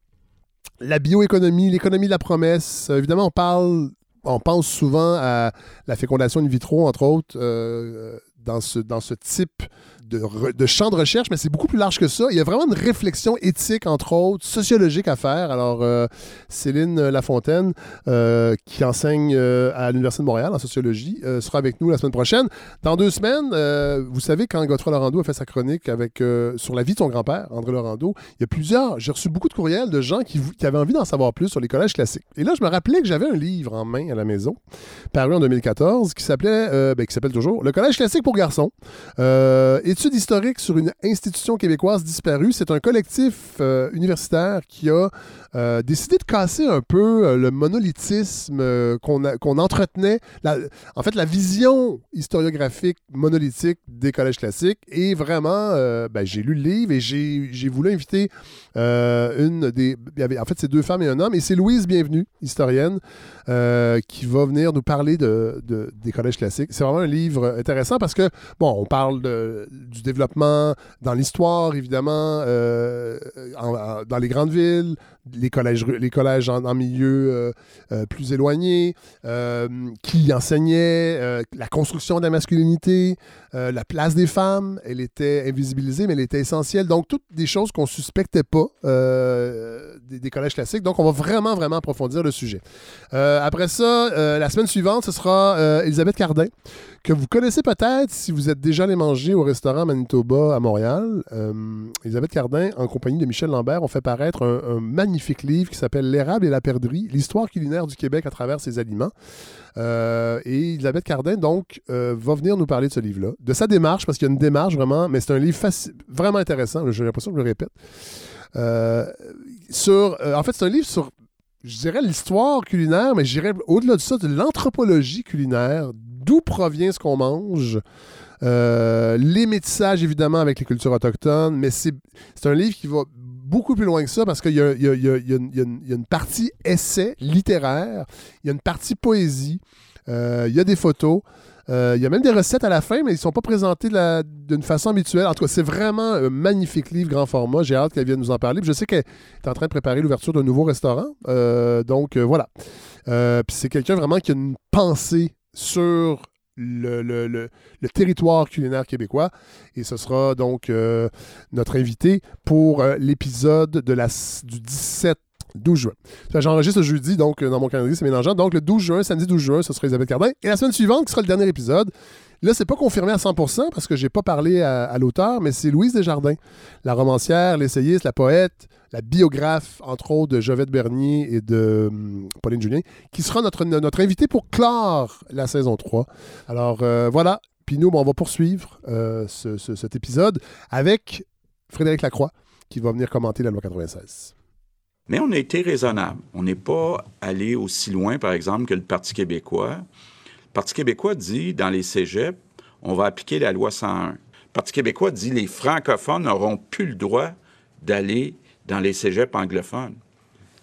la bioéconomie, l'économie de la promesse. évidemment, on parle, on pense souvent à la fécondation in vitro, entre autres, euh, dans, ce, dans ce type de, champ de recherche, mais c'est beaucoup plus large que ça. Il y a vraiment une réflexion éthique, entre autres, sociologique à faire. Alors, euh, Céline Lafontaine, euh, qui enseigne euh, à l'Université de Montréal en sociologie, sera avec nous la semaine prochaine. Dans deux semaines, vous savez, quand Godefroy Laurando a fait sa chronique avec, sur la vie de son grand-père, André Laurando, il y a plusieurs, j'ai reçu beaucoup de courriels de gens qui, avaient envie d'en savoir plus sur les collèges classiques. Et là, je me rappelais que j'avais un livre en main à la maison, paru en 2014, qui s'appelait, ben, qui s'appelle toujours Le collège classique pour garçons. Étude historique sur une institution québécoise disparue. C'est un collectif euh, universitaire qui a euh, décidé de casser un peu euh, le monolithisme qu'on entretenait. en fait, la vision historiographique monolithique des collèges classiques. Et vraiment, ben, j'ai lu le livre et j'ai voulu inviter une des. en fait, c'est deux femmes et un homme. Et c'est Louise Bienvenue, historienne, qui va venir nous parler de, des collèges classiques. C'est vraiment un livre intéressant parce que, bon, on parle de, du développement dans l'histoire, évidemment, euh, dans les grandes villes, les collèges, les collèges en, milieu euh, euh, plus éloigné, qui enseignaient la construction de la masculinité, la place des femmes, elle était invisibilisée, mais elle était essentielle. Donc, toutes des choses qu'on suspectait pas des, collèges classiques. Donc, on va vraiment, vraiment approfondir le sujet. après ça, la semaine suivante, ce sera Elisabeth Cardin, que vous connaissez peut-être si vous êtes déjà allé manger au restaurant Manitoba à Montréal. Euh, Elisabeth Cardin, en compagnie de Michel Lambert, ont fait paraître un, magnifique livre qui s'appelle L'érable et la perdrix, l'histoire culinaire du Québec à travers ses aliments. Euh, et Elisabeth Cardin, donc, euh, va venir nous parler de ce livre-là, de sa démarche, parce qu'il y a une démarche vraiment, mais c'est un livre vraiment intéressant, j'ai l'impression que je le répète. sur, en fait, c'est un livre sur je dirais l'histoire culinaire, mais je dirais au-delà de ça, de l'anthropologie culinaire, d'où provient ce qu'on mange. Euh, les métissages, évidemment, avec les cultures autochtones, mais c'est un livre qui va beaucoup plus loin que ça parce qu'il y, a une partie essai littéraire, il y a une partie poésie, euh, il y a des photos. Euh, il y a même des recettes à la fin, mais ils ne sont pas présentés d'une façon habituelle. En tout cas, c'est vraiment un magnifique livre grand format. J'ai hâte qu'elle vienne nous en parler. je sais qu'elle est en train de préparer l'ouverture d'un nouveau restaurant. donc, voilà. Puis c'est quelqu'un vraiment qui a une pensée sur le, territoire culinaire québécois. Et ce sera donc euh, notre invité pour euh, l'épisode du 17 12 juin. J'enregistre le jeudi, donc euh, dans mon calendrier, c'est mélangeant. Donc le 12 juin, samedi 12 juin, ce sera Elisabeth Cardin. Et la semaine suivante, qui sera le dernier épisode, Là, c'est pas confirmé à 100% parce que j'ai pas parlé à, l'auteur, mais c'est Louise Desjardins, la romancière, l'essayiste, la poète, la biographe, entre autres, de Jovette Bernier et de hum, Pauline Julien, qui sera notre, notre invitée pour clore la saison 3. Alors, euh, voilà. Puis nous, on va poursuivre euh, cet épisode avec Frédéric Lacroix, qui va venir commenter la loi 96. Mais on a été raisonnable. On n'est pas allé aussi loin, par exemple, que le Parti québécois. Le Parti québécois dit, dans les cégeps, on va appliquer la loi 101. Le Parti québécois dit les francophones n'auront plus le droit d'aller dans les cégeps anglophones.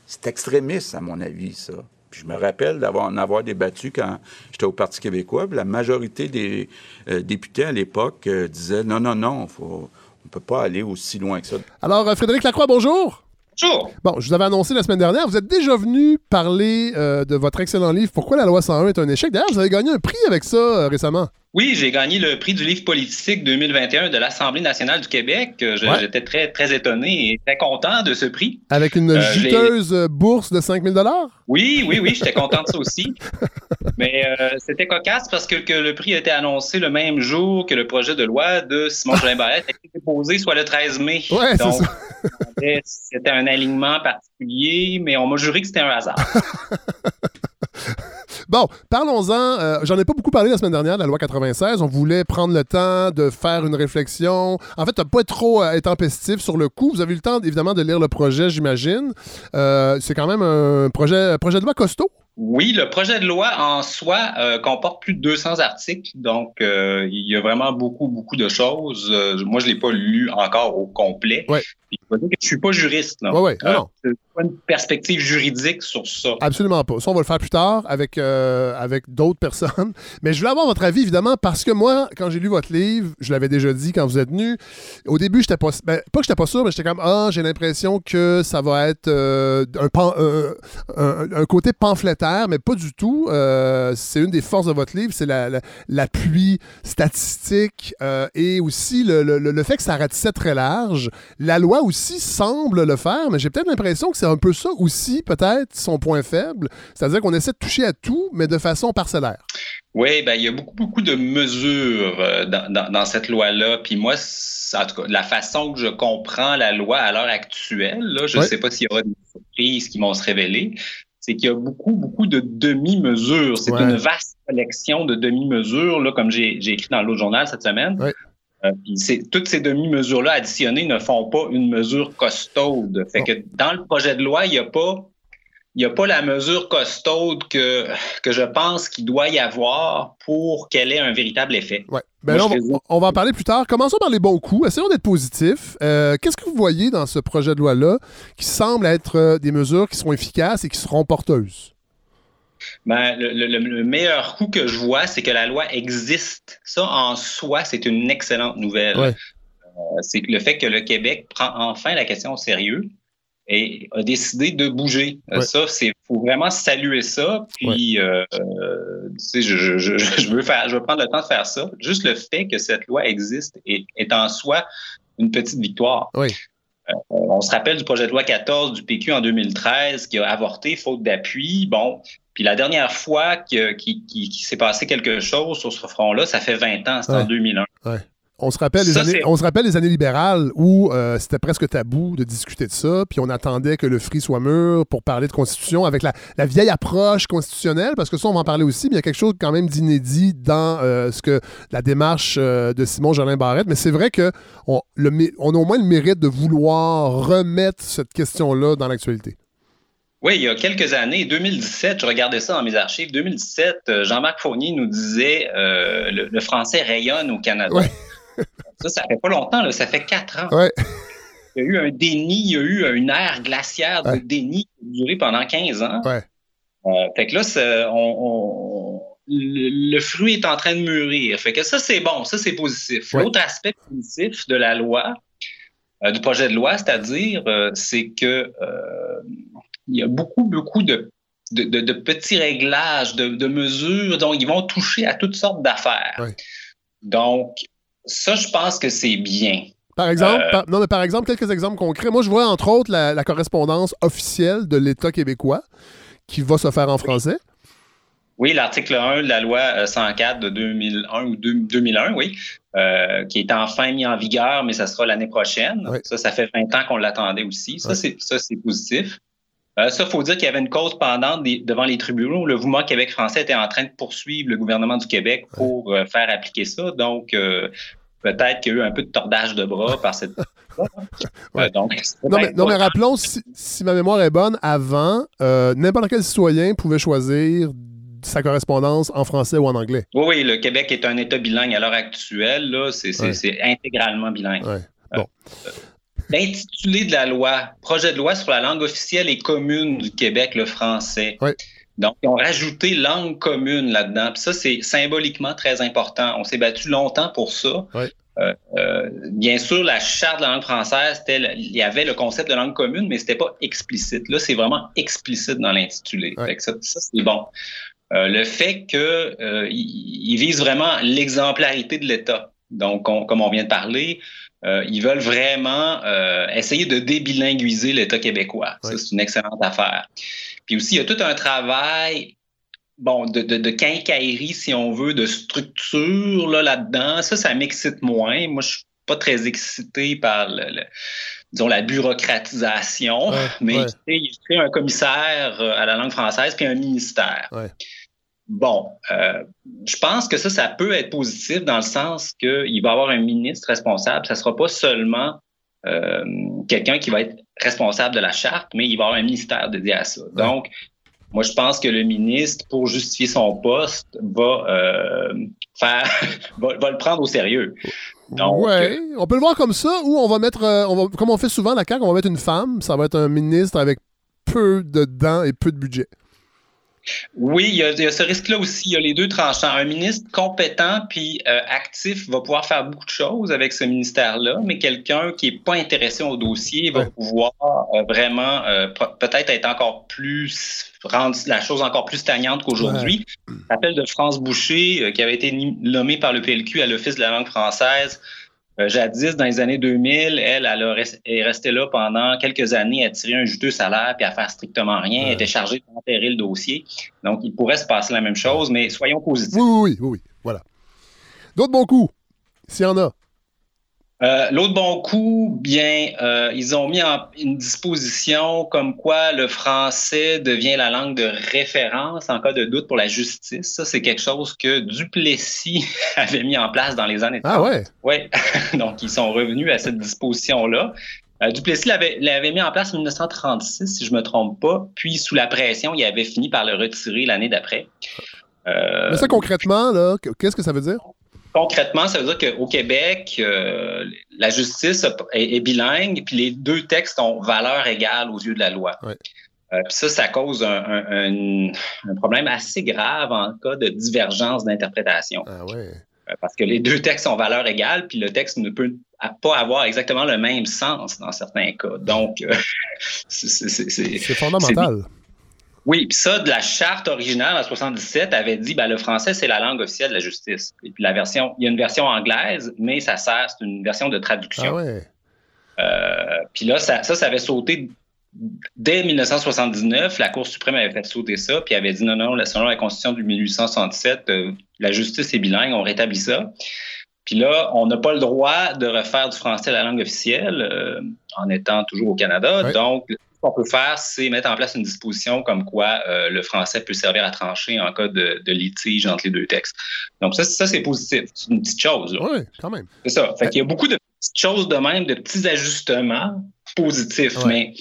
C'est extrémiste, à mon avis, ça. Puis je me rappelle d'avoir en avoir débattu quand j'étais au Parti québécois. la majorité des euh, députés à l'époque euh, disaient non, non, non, faut, on ne peut pas aller aussi loin que ça. Alors, euh, Frédéric Lacroix, bonjour. Bonjour. Bon, je vous avais annoncé la semaine dernière, vous êtes déjà venu parler de votre excellent livre Pourquoi la loi 101 est un échec. D'ailleurs, vous avez gagné un prix avec ça récemment. Oui, j'ai gagné le prix du livre politique 2021 de l'Assemblée nationale du Québec. J'étais très, très étonné et très content de ce prix. Avec une euh, juteuse bourse de 5000 dollars? Oui, oui, oui, j'étais content de ça aussi. [LAUGHS] Mais euh, c'était cocasse parce que, le prix a été annoncé le même jour que le projet de loi de Simon Jolin Barrette a été déposé, soit le 13 mai. Ouais, Donc, c'était un alignement particulier, mais on m'a juré que c'était un hasard. [LAUGHS] Bon, parlons-en. Euh, j'en ai pas beaucoup parlé la semaine dernière de la loi 96. On voulait prendre le temps de faire une réflexion. En fait, pas être trop euh, intempestif sur le coup. Vous avez eu le temps, évidemment, de lire le projet, j'imagine. Euh, c'est quand même un projet, projet de loi costaud. Oui, le projet de loi en soi comporte plus de 200 articles, donc il y a vraiment beaucoup, beaucoup de choses. moi, je l'ai pas lu encore au complet. Ouais. Je ne suis pas juriste. Là. Ouais, non une perspective juridique sur ça. Absolument pas. Ça, on va le faire plus tard avec, euh, avec d'autres personnes. [LAUGHS] Mais je voulais avoir votre avis, évidemment, parce que moi, quand j'ai lu votre livre, je l'avais déjà dit quand vous êtes venu, au début, j'étais pas... Ben, pas que j'étais pas sûr, mais j'étais comme, ah, j'ai l'impression que ça va être euh, un, un, côté pamphlétaire, mais pas du tout. Euh, c'est une des forces de votre livre, c'est l'appui la, statistique et aussi le, le, le, fait que ça ratissait très large. La loi aussi semble le faire, mais j'ai peut-être l'impression que c'est un peu ça aussi, peut-être, son point faible. C'est-à-dire qu'on essaie de toucher à tout, mais de façon parcellaire. Oui, ben, il y a beaucoup, beaucoup de mesures euh, dans, cette loi-là. Puis moi, en tout cas, la façon que je comprends la loi à l'heure actuelle, là, je ne sais pas s'il y aura des surprises qui vont se révéler, c'est qu'il y a beaucoup, beaucoup de demi-mesures. C'est une vaste collection de demi-mesures, là, comme j'ai écrit dans l'autre journal cette semaine. Euh, toutes ces demi-mesures-là additionnées ne font pas une mesure costaude. Fait que dans le projet de loi, il n'y a pas il a pas la mesure costaude que, que je pense qu'il doit y avoir pour qu'elle ait un véritable effet. Ouais. Ben on, va, en parler plus tard. Commençons par les bons coups. Essayons d'être positifs. Euh, qu'est-ce que vous voyez dans ce projet de loi-là qui semble être euh, des mesures qui seront efficaces et qui seront porteuses? Ben, le, meilleur coup que je vois, c'est que la loi existe. Ça, en soi, c'est une excellente nouvelle. Euh, c'est le fait que le Québec prend enfin la question au sérieux et a décidé de bouger. Euh, ça, c'est faut vraiment saluer ça. Puis, euh, je, [LAUGHS] je, veux faire, je veux prendre le temps de faire ça. Juste le fait que cette loi existe est, est en soi une petite victoire. Oui. on se rappelle du projet de loi 14 du PQ en 2013 qui a avorté faute d'appui. Bon, puis la dernière fois qu'il s'est passé quelque chose sur ce front-là, ça fait 20 ans, c'était en 2001. On se, rappelle les années, on se rappelle les années libérales où euh, c'était presque tabou de discuter de ça, puis on attendait que le fri soit mûr pour parler de constitution avec la, vieille approche constitutionnelle, parce que ça, on va en parler aussi, mais il y a quelque chose quand même d'inédit dans euh, ce que la démarche euh, de Simon Jolin Barrette. Mais c'est vrai qu'on on a au moins le mérite de vouloir remettre cette question-là dans l'actualité. Oui, il y a quelques années, 2017, je regardais ça dans mes archives. 2017, euh, Jean-Marc Fournier nous disait euh, le, français rayonne au Canada. [LAUGHS] ça, ça fait pas longtemps, ça fait quatre ans. Il y a eu un déni, il y a eu une ère glaciaire de déni qui a duré pendant 15 ans. Euh, fait que là, le, fruit est en train de mûrir. Fait que ça, c'est bon, ça, c'est positif. L'autre aspect positif de la loi, du projet de loi, c'est-à-dire, c'est que il y a beaucoup, beaucoup de, de, petits réglages, de, mesures, donc ils vont toucher à toutes sortes d'affaires. Donc, ça, je pense que c'est bien. Par exemple, euh, non, mais par exemple, quelques exemples concrets. Moi, je vois entre autres la, correspondance officielle de l'État québécois qui va se faire en français. Oui, l'article 1 de la loi 104 euh, de 2001 ou 2001, oui, euh, qui est enfin mis en vigueur, mais ça sera l'année prochaine. Ça, ça fait 20 ans qu'on l'attendait aussi. Ça, c'est positif. Euh, ça, il faut dire qu'il y avait une cause pendante devant les tribunaux. Le mouvement Québec français était en train de poursuivre le gouvernement du Québec pour euh, faire appliquer ça. Donc, euh, peut-être qu'il y a eu un peu de tordage de bras par cette. [LAUGHS] donc, non, mais, non, mais, rappelons, si, ma mémoire est bonne, avant, n'importe quel citoyen pouvait choisir sa correspondance en français ou en anglais. Oui, oui, le Québec est un État bilingue à l'heure actuelle. C'est, intégralement bilingue. Bon. L'intitulé de la loi, projet de loi sur la langue officielle et commune du Québec, le français. Donc, ils ont rajouté langue commune là-dedans. Puis ça, c'est symboliquement très important. On s'est battu longtemps pour ça. Euh, euh, bien sûr, la charte de la langue française, il y avait le concept de langue commune, mais c'était pas explicite. Là, c'est vraiment explicite dans l'intitulé. Ça, c'est bon. Euh, le fait qu'il il vise vraiment l'exemplarité de l'État. Donc, comme on vient de parler, ils veulent vraiment essayer de débilinguiser l'État québécois. Ça, c'est une excellente affaire. Puis aussi, il y a tout un travail bon, de, de, de, quincaillerie, si on veut, de structure là, là-dedans. Ça, ça m'excite moins. Moi, je suis pas très excité par le, disons, la bureaucratisation, mais il crée un commissaire euh, à la langue française puis un ministère. Bon, euh, je pense que ça, ça peut être positif dans le sens qu'il va y avoir un ministre responsable. Ça ne sera pas seulement euh, quelqu'un qui va être responsable de la charte, mais il va y avoir un ministère dédié à ça. Donc, moi, je pense que le ministre, pour justifier son poste, va euh, faire, [LAUGHS] va, le prendre au sérieux. Oui, ouais, on peut le voir comme ça, ou on va mettre, on va, comme on fait souvent la CAQ, on va mettre une femme. Ça va être un ministre avec peu de dents et peu de budget. Oui, il y, a, ce risque-là aussi. Il y a les deux tranchants. Un ministre compétent puis euh, actif va pouvoir faire beaucoup de choses avec ce ministère-là, mais quelqu'un qui n'est pas intéressé au dossier va pouvoir euh, vraiment euh, peut-être être encore plus rendre la chose encore plus stagnante qu'aujourd'hui. L'appel de France Boucher, qui avait été nommé par le PLQ à l'Office de la langue française, euh, jadis, dans les années 2000, elle, elle est restée là pendant quelques années à tirer un juteux salaire puis à faire strictement rien. Elle était chargée d'enterrer le dossier. Donc, il pourrait se passer la même chose, mais soyons positifs. Oui, oui, oui, oui. Voilà. D'autres bons coups, s'il y en a. Euh, l'autre bon coup, bien, euh, ils ont mis en une disposition comme quoi le français devient la langue de référence en cas de doute pour la justice. Ça, c'est quelque chose que Duplessis [LAUGHS] avait mis en place dans les années 30. Ah ouais? Oui. [LAUGHS] Donc, ils sont revenus à cette disposition-là. Euh, Duplessis l'avait mis en place en 1936, si je me trompe pas. Puis, sous la pression, il avait fini par le retirer l'année d'après. Mais ça, concrètement, là, qu'est-ce que ça veut dire? Concrètement, ça veut dire qu'au Québec, euh, la justice est, bilingue, puis les deux textes ont valeur égale aux yeux de la loi. Euh, puis ça, ça cause un, problème assez grave en cas de divergence d'interprétation. Ah ouais. Euh, parce que les deux textes ont valeur égale, puis le texte ne peut pas avoir exactement le même sens dans certains cas. Donc, [LAUGHS] c'est fondamental. Oui, puis ça, de la charte originale en 77 avait dit ben, le français, c'est la langue officielle de la justice. Et puis la version, il y a une version anglaise, mais ça sert, c'est une version de traduction. Ah ouais. Euh, puis là, ça, ça, avait sauté dès 1979. La Cour suprême avait fait sauter ça, puis avait dit non, non, selon la Constitution de 1867, euh, la justice est bilingue, on rétablit ça. Puis là, on n'a pas le droit de refaire du français la langue officielle euh, en étant toujours au Canada. Donc, qu'on peut faire, c'est mettre en place une disposition comme quoi euh, le français peut servir à trancher en cas de, litige entre les deux textes. Donc ça, ça c'est positif. C'est une petite chose. Oui, quand même. C'est ça. Fait qu'il y a beaucoup de petites choses de même, de petits ajustements positifs, mais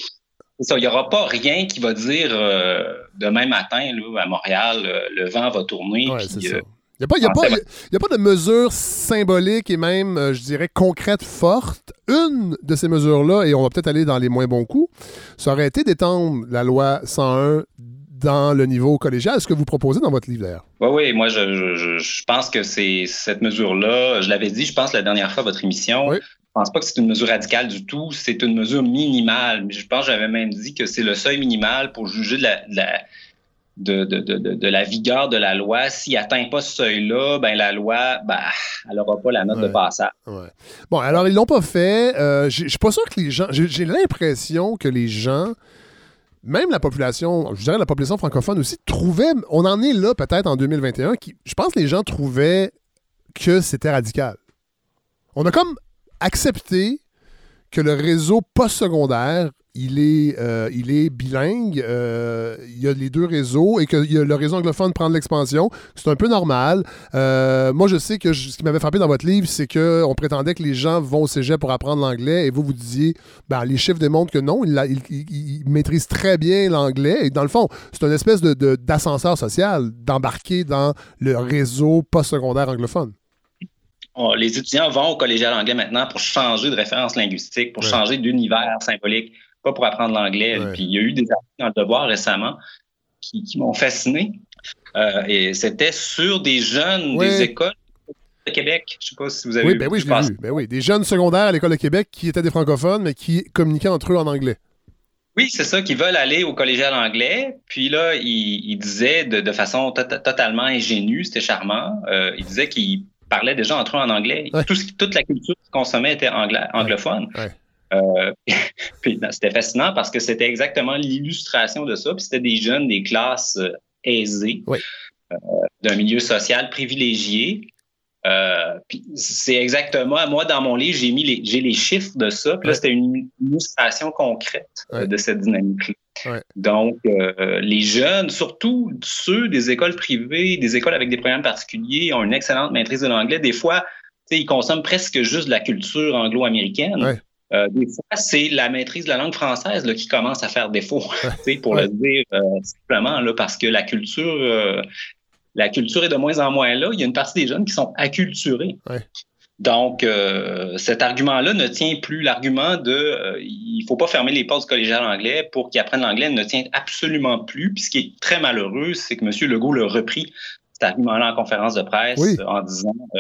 il n'y aura pas rien qui va dire euh, demain matin là, à Montréal, euh, le vent va tourner. Ouais, c'est ça. Il n'y a, pas de mesures symboliques et même, euh, je dirais, concrètes fortes. Une de ces mesures-là, et on va peut-être aller dans les moins bons coups, ça aurait été d'étendre la loi 101 dans le niveau collégial. Ce que vous proposez dans votre livre, d'ailleurs. Oui, oui, moi, je, pense que c'est cette mesure-là, je l'avais dit, je pense, la dernière fois à votre émission. Je ne pense pas que c'est une mesure radicale du tout, c'est une mesure minimale. Je pense que j'avais même dit que c'est le seuil minimal pour juger de la de, de, de, de, la vigueur de la loi. S'il n'atteint pas ce seuil-là, ben la loi, ben, elle n'aura pas la note de passage. Bon, alors ils l'ont pas fait. Euh, je suis pas sûr que les gens. J'ai l'impression que les gens, même la population, je dirais la population francophone aussi, trouvait. On en est là peut-être en 2021. Qui, je pense que les gens trouvaient que c'était radical. On a comme accepté que le réseau postsecondaire il est, euh, il est bilingue, euh, il y a les deux réseaux et que le réseau anglophone prend de l'expansion. C'est un peu normal. Euh, moi, je sais que ce qui m'avait frappé dans votre livre, c'est qu'on prétendait que les gens vont au cégep pour apprendre l'anglais et vous, vous disiez, ben, les chiffres démontrent que non, ils il, maîtrisent très bien l'anglais. Et dans le fond, c'est une espèce d'ascenseur de, social d'embarquer dans le réseau postsecondaire anglophone les étudiants vont au collégial anglais maintenant pour changer de référence linguistique, pour changer d'univers symbolique, pas pour apprendre l'anglais. Puis il y a eu des articles dans le devoir récemment qui, m'ont fasciné. Euh, et c'était sur des jeunes des écoles de Québec. Je ne sais pas si vous avez oui, ben oui, je l'ai vu. Ben oui, des jeunes secondaires à l'école de Québec qui étaient des francophones, mais qui communiquaient entre eux en anglais. Oui, c'est ça, qui veulent aller au collégial anglais. Puis là, ils disaient de, façon totalement ingénue, c'était charmant, euh, ils disaient qu'ils parlaient déjà entre eux en anglais. toute la culture qu'ils consommaient était anglophone. Euh, [LAUGHS] c'était fascinant parce que c'était exactement l'illustration de ça. Puis c'était des jeunes des classes euh, aisées, euh, d'un milieu social privilégié. puis c'est exactement, moi dans mon livre, j'ai mis les, j'ai les chiffres de ça. Puis là, c'était une illustration concrète de cette dynamique-là. Donc, les jeunes, surtout ceux des écoles privées, des écoles avec des programmes particuliers, ont une excellente maîtrise de l'anglais. Des fois, ils consomment presque juste de la culture anglo-américaine. Euh, des fois, c'est la maîtrise de la langue française là, qui commence à faire défaut, [LAUGHS] pour le dire euh, simplement, là, parce que la culture, la culture est de moins en moins là. Il y a une partie des jeunes qui sont acculturés. Donc, euh, cet argument-là ne tient plus. L'argument de euh, il faut pas fermer les portes du collégial anglais pour qu'ils apprennent l'anglais ne tient absolument plus. Puis ce qui est très malheureux, c'est que M. Legault l'a repris, cet argument-là en conférence de presse en disant euh,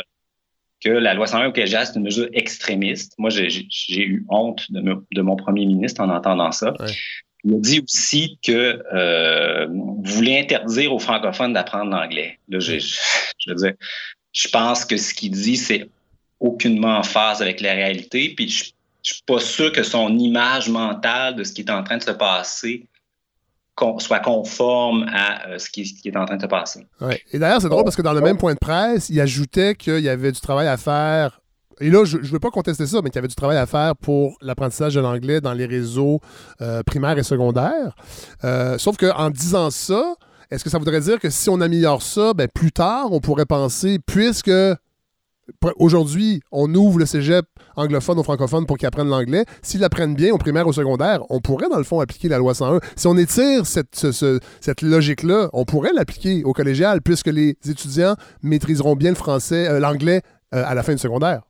que la loi 101 au collégial, c'est une mesure extrémiste. Moi, j'ai eu honte de, mon premier ministre en entendant ça. Il a dit aussi que euh, vous voulez interdire aux francophones d'apprendre l'anglais. Là, je, [LAUGHS] je veux dire, je pense que ce qu'il dit, c'est aucunement en phase avec la réalité. Puis je, je suis pas sûr que son image mentale de ce qui est en train de se passer soit conforme à euh, ce, qui, est en train de se passer. Ouais. Et d'ailleurs, c'est drôle parce que dans le même point de presse, il ajoutait qu'il y avait du travail à faire. Et là, je ne veux pas contester ça, mais qu'il y avait du travail à faire pour l'apprentissage de l'anglais dans les réseaux euh, primaires et secondaires. Euh, sauf qu'en disant ça, est-ce que ça voudrait dire que si on améliore ça, ben, plus tard, on pourrait penser, puisque Aujourd'hui, on ouvre le cégep anglophone aux francophones pour qu'ils apprennent l'anglais. S'ils l'apprennent bien au primaire ou au secondaire, on pourrait, dans le fond, appliquer la loi 101. Si on étire cette, cette logique-là, on pourrait l'appliquer au collégial, puisque les étudiants maîtriseront bien le français, euh, l'anglais euh, à la fin du secondaire.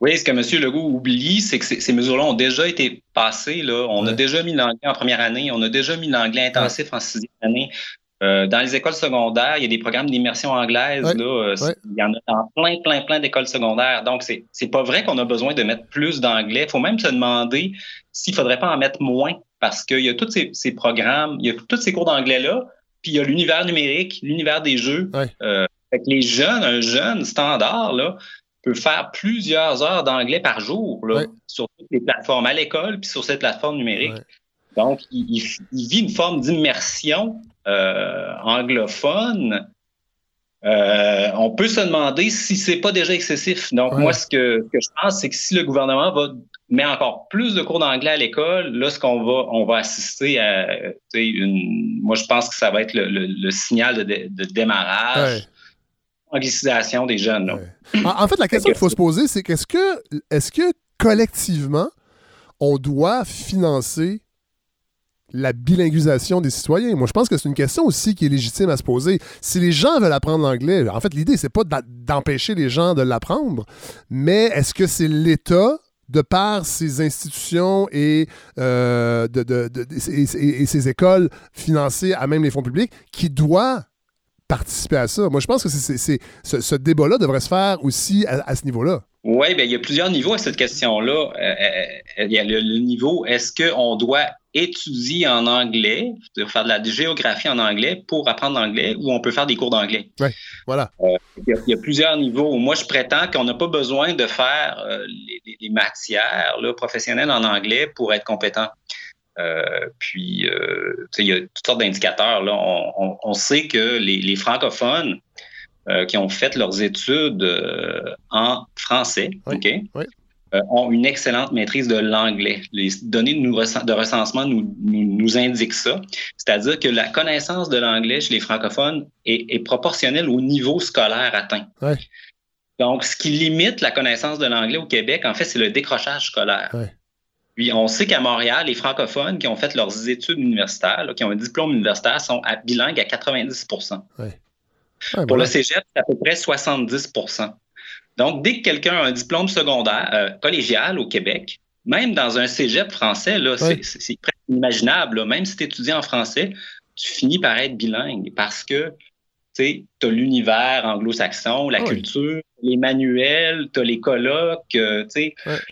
Oui, ce que M. Legault oublie, c'est que ces mesures-là ont déjà été passées. Là. On a déjà mis l'anglais en première année, on a déjà mis l'anglais intensif en sixième année. Euh, dans les écoles secondaires, il y a des programmes d'immersion anglaise. Là, euh, Il y en a dans plein, plein, plein d'écoles secondaires. Donc, c'est, c'est pas vrai qu'on a besoin de mettre plus d'anglais. Il faut même se demander s'il faudrait pas en mettre moins parce qu'il y a tous ces, programmes, il y a tous ces cours d'anglais-là, puis il y a l'univers numérique, l'univers des jeux. Euh, les jeunes, un jeune standard, là, peut faire plusieurs heures d'anglais par jour là, sur toutes les plateformes à l'école puis sur cette plateforme numérique. Donc, il, vit une forme d'immersion euh, anglophone. Euh, on peut se demander si c'est pas déjà excessif. Donc, moi, ce que, je pense, c'est que si le gouvernement va mettre encore plus de cours d'anglais à l'école, là, ce qu'on va, on va assister à une. Moi, je pense que ça va être le, signal de, démarrage. Anglicisation des jeunes. En, fait, la question qu'il faut se poser, c'est qu'est-ce que, est-ce que collectivement, on doit financer la bilinguisation des citoyens. Moi, je pense que c'est une question aussi qui est légitime à se poser. Si les gens veulent apprendre l'anglais, en fait, l'idée, c'est pas d'empêcher les gens de l'apprendre, mais est-ce que c'est l'État de par ses institutions et, euh, ses écoles financées à même les fonds publics qui doit participer à ça? Moi, je pense que ce, débat-là devrait se faire aussi à, ce niveau-là. Oui, bien, il y a plusieurs niveaux à cette question-là. Euh, euh, il y a le niveau, est-ce qu'on doit étudier en anglais, faire de la géographie en anglais pour apprendre l'anglais ou on peut faire des cours d'anglais. Oui, voilà. Euh, il, y a, plusieurs niveaux. Moi, je prétends qu'on n'a pas besoin de faire euh, les, matières là, professionnelles en anglais pour être compétent. Euh, puis, il y a toutes sortes d'indicateurs. Là. On, sait que les, francophones qui ont fait leurs études en français, OK? Euh, ont une excellente maîtrise de l'anglais. Les données de, recensement nous, nous, indiquent ça. C'est-à-dire que la connaissance de l'anglais chez les francophones est, proportionnelle au niveau scolaire atteint. Donc, ce qui limite la connaissance de l'anglais au Québec, en fait, c'est le décrochage scolaire. Puis, on sait qu'à Montréal, les francophones qui ont fait leurs études universitaires, qui ont un diplôme universitaire, sont à bilingues à 90% Pour le cégep, c'est à peu près 70 donc, dès que quelqu'un a un diplôme secondaire, euh, collégial au Québec, même dans un cégep français, là, c'est presque inimaginable. Même si tu étudies en français, tu finis par être bilingue parce que tu as l'univers anglo-saxon, la culture, les manuels, tu as les colloques, euh,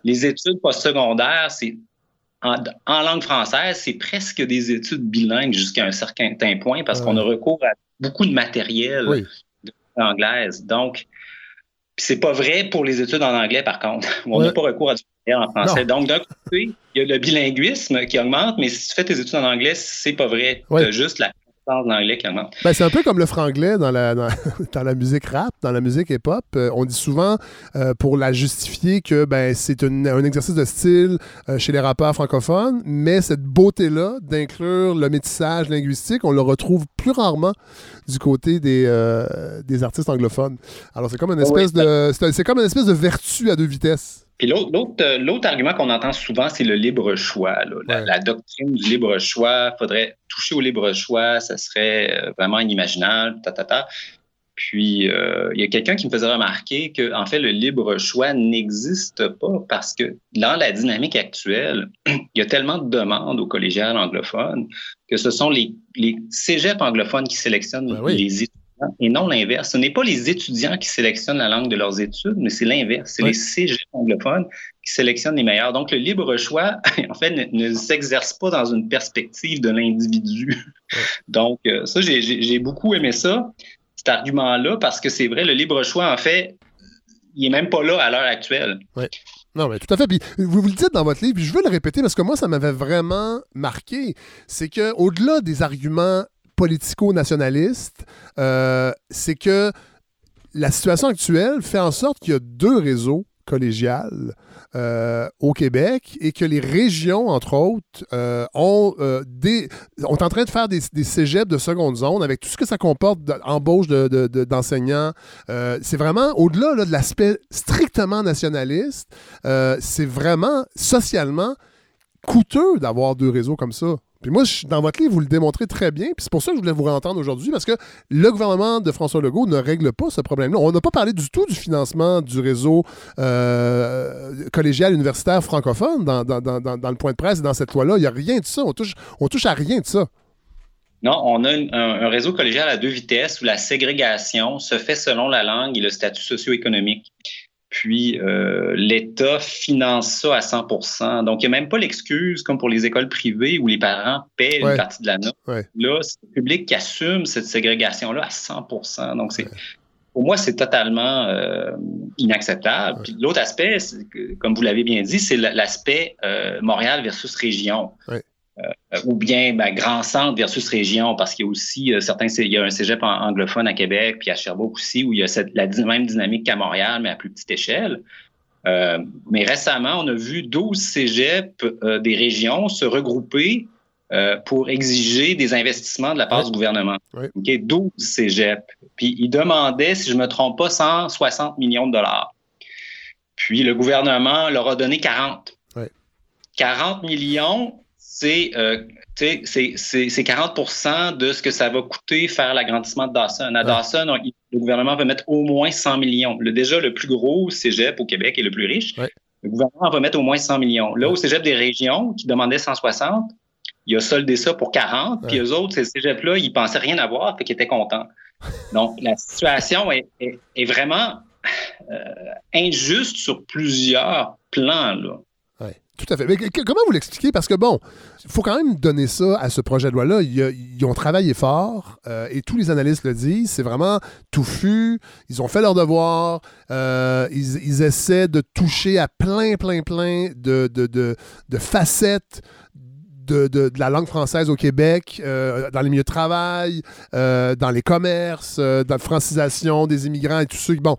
les études postsecondaires, c'est en, langue française, c'est presque des études bilingues jusqu'à un certain point parce qu'on a recours à beaucoup de matériel de anglaise. Donc, c'est pas vrai pour les études en anglais, par contre. [LAUGHS] On n'a pas recours à du en français. Donc, d'un côté, il y a le bilinguisme qui augmente, mais si tu fais tes études en anglais, c'est pas vrai. Tu as juste la ben, c'est un peu comme le franglais dans la, [LAUGHS] dans, la musique rap, dans la musique hip-hop. Euh, on dit souvent, euh, pour la justifier, que ben, c'est un exercice de style euh, chez les rappeurs francophones, mais cette beauté-là d'inclure le métissage linguistique, on le retrouve plus rarement du côté des, des artistes anglophones. Alors, c'est comme une espèce de c'est comme une espèce de vertu à deux vitesses. Puis euh, l'autre argument qu'on entend souvent, c'est le libre choix. La, doctrine du libre choix, il faudrait toucher au libre choix, ça serait euh, vraiment inimaginable, ta, ta, ta. Puis, euh, il y a quelqu'un qui me faisait remarquer que, en fait, le libre choix n'existe pas parce que dans la dynamique actuelle, [CLEARS THROAT] il y a tellement de demandes aux collégiales anglophones que ce sont les, les cégeps anglophones qui sélectionnent ben les études et non l'inverse. Ce n'est pas les étudiants qui sélectionnent la langue de leurs études, mais c'est l'inverse. C'est les cégep anglophones qui sélectionnent les meilleurs. Donc, le libre choix, [LAUGHS] en fait, ne, s'exerce pas dans une perspective de l'individu. [LAUGHS] Donc, euh, ça, j'ai beaucoup aimé ça, cet argument-là, parce que c'est vrai, le libre choix, en fait, il n'est même pas là à l'heure actuelle. Oui. Non, mais tout à fait. Puis vous, vous le dites dans votre livre, puis je veux le répéter parce que moi, ça m'avait vraiment marqué. C'est que au-delà des arguments politico-nationaliste, euh, c'est que la situation actuelle fait en sorte qu'il y a deux réseaux collégiales euh, au Québec et que les régions, entre autres, euh, ont, des, en train de faire des, des cégeps de seconde zone avec tout ce que ça comporte d'embauche d'enseignants. c'est vraiment, au-delà de l'aspect strictement nationaliste, c'est vraiment socialement coûteux d'avoir deux réseaux comme ça. Puis moi, dans votre livre, vous le démontrez très bien. Puis c'est pour ça que je voulais vous entendre aujourd'hui, parce que le gouvernement de François Legault ne règle pas ce problème-là. On n'a pas parlé du tout du financement du réseau euh, collégial universitaire francophone dans, le point de presse et dans cette loi-là. Il n'y a rien de ça. On touche, touche à rien de ça. Non, on a un, réseau collégial à deux vitesses où la ségrégation se fait selon la langue et le statut socio-économique. Puis euh, l'État finance ça à 100% Donc, il n'y a même pas l'excuse, comme pour les écoles privées, où les parents paient une partie de la note. Là, c'est le public qui assume cette ségrégation-là à 100% Donc, c'est pour moi, c'est totalement euh, inacceptable. Puis l'autre aspect, comme vous l'avez bien dit, c'est l'aspect euh, Montréal versus région. Euh, ou bien ben, grand centre versus région, parce qu'il y a aussi euh, certains, il y a un cégep anglophone à Québec, puis à Sherbrooke aussi, où il y a cette, la même dynamique qu'à Montréal, mais à plus petite échelle. Euh, mais récemment, on a vu 12 cégeps des régions se regrouper pour exiger des investissements de la part du gouvernement. Okay, 12 cégeps. Puis ils demandaient, si je ne me trompe pas, 160 millions de dollars. Puis le gouvernement leur a donné 40. 40 millions, euh, c'est 40% de ce que ça va coûter faire l'agrandissement de Dawson. À Dawson, le gouvernement va mettre au moins 100 millions. Le, déjà, le plus gros cégep au Québec et le plus riche, le gouvernement va mettre au moins 100 millions. Là, au cégep des régions, qui demandait 160, il a soldé ça pour 40, puis eux autres, ces cégeps-là, ils pensaient rien avoir, fait qu'ils étaient contents. Donc, la situation est, vraiment euh, injuste sur plusieurs plans. Là. Tout à fait. Mais comment vous l'expliquez? Parce que, bon, il faut quand même donner ça à ce projet de loi-là. Ils, ont travaillé fort euh, et tous les analystes le disent. C'est vraiment touffu. Ils ont fait leur devoir. Euh, ils, essaient de toucher à plein, plein, plein de, facettes de, la langue française au Québec, euh, dans les milieux de travail, dans les commerces, dans la francisation des immigrants et tout ça. Bon,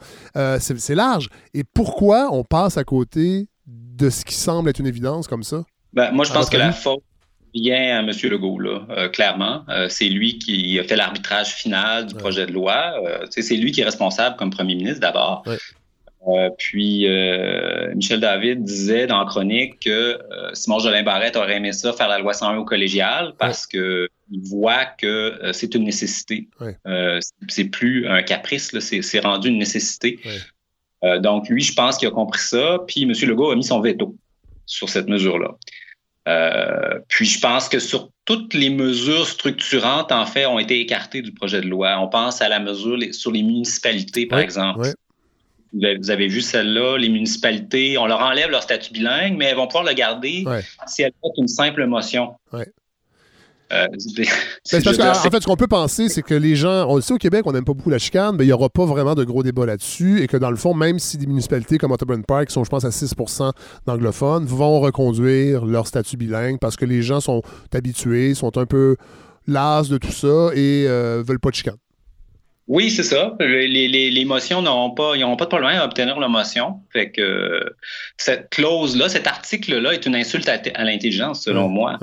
c'est large. Et pourquoi on passe à côté de ce qui semble être une évidence comme ça? Ben, moi, je pense que la faute vient à M. Legault, là, euh, clairement. Euh, c'est lui qui a fait l'arbitrage final du projet de loi. Euh, c'est lui qui est responsable comme premier ministre d'abord. puis Michel David disait dans la chronique que Simon Jolin Barrette aurait aimé ça faire la loi 101 au collégial parce que il voit que c'est une nécessité. c'est plus un caprice, c'est rendu une nécessité. Donc lui, je pense qu'il a compris ça. Puis M. Legault a mis son veto sur cette mesure-là. Euh, puis je pense que sur toutes les mesures structurantes, en fait, ont été écartées du projet de loi. On pense à la mesure sur les municipalités, par exemple. Vous avez vu celle-là, les municipalités, on leur enlève leur statut bilingue, mais elles vont pouvoir le garder si elles font une simple motion. Euh, [LAUGHS] ben, parce qu'en fait, ce qu'on peut penser, c'est que les gens, on le sait au Québec, on n'aime pas beaucoup la chicane, mais il n'y aura pas vraiment de gros débats là-dessus et que dans le fond, même si des municipalités comme Otterburn Park, qui sont, je pense, à 6% d'anglophones, vont reconduire leur statut bilingue parce que les gens sont habitués, sont un peu las de tout ça et euh, veulent pas de chicane. Oui, c'est ça. Les, les, motions n'ont pas, ils pas de problème à obtenir la motion. Fait que cette clause-là, cet article-là est une insulte à, l'intelligence, selon moi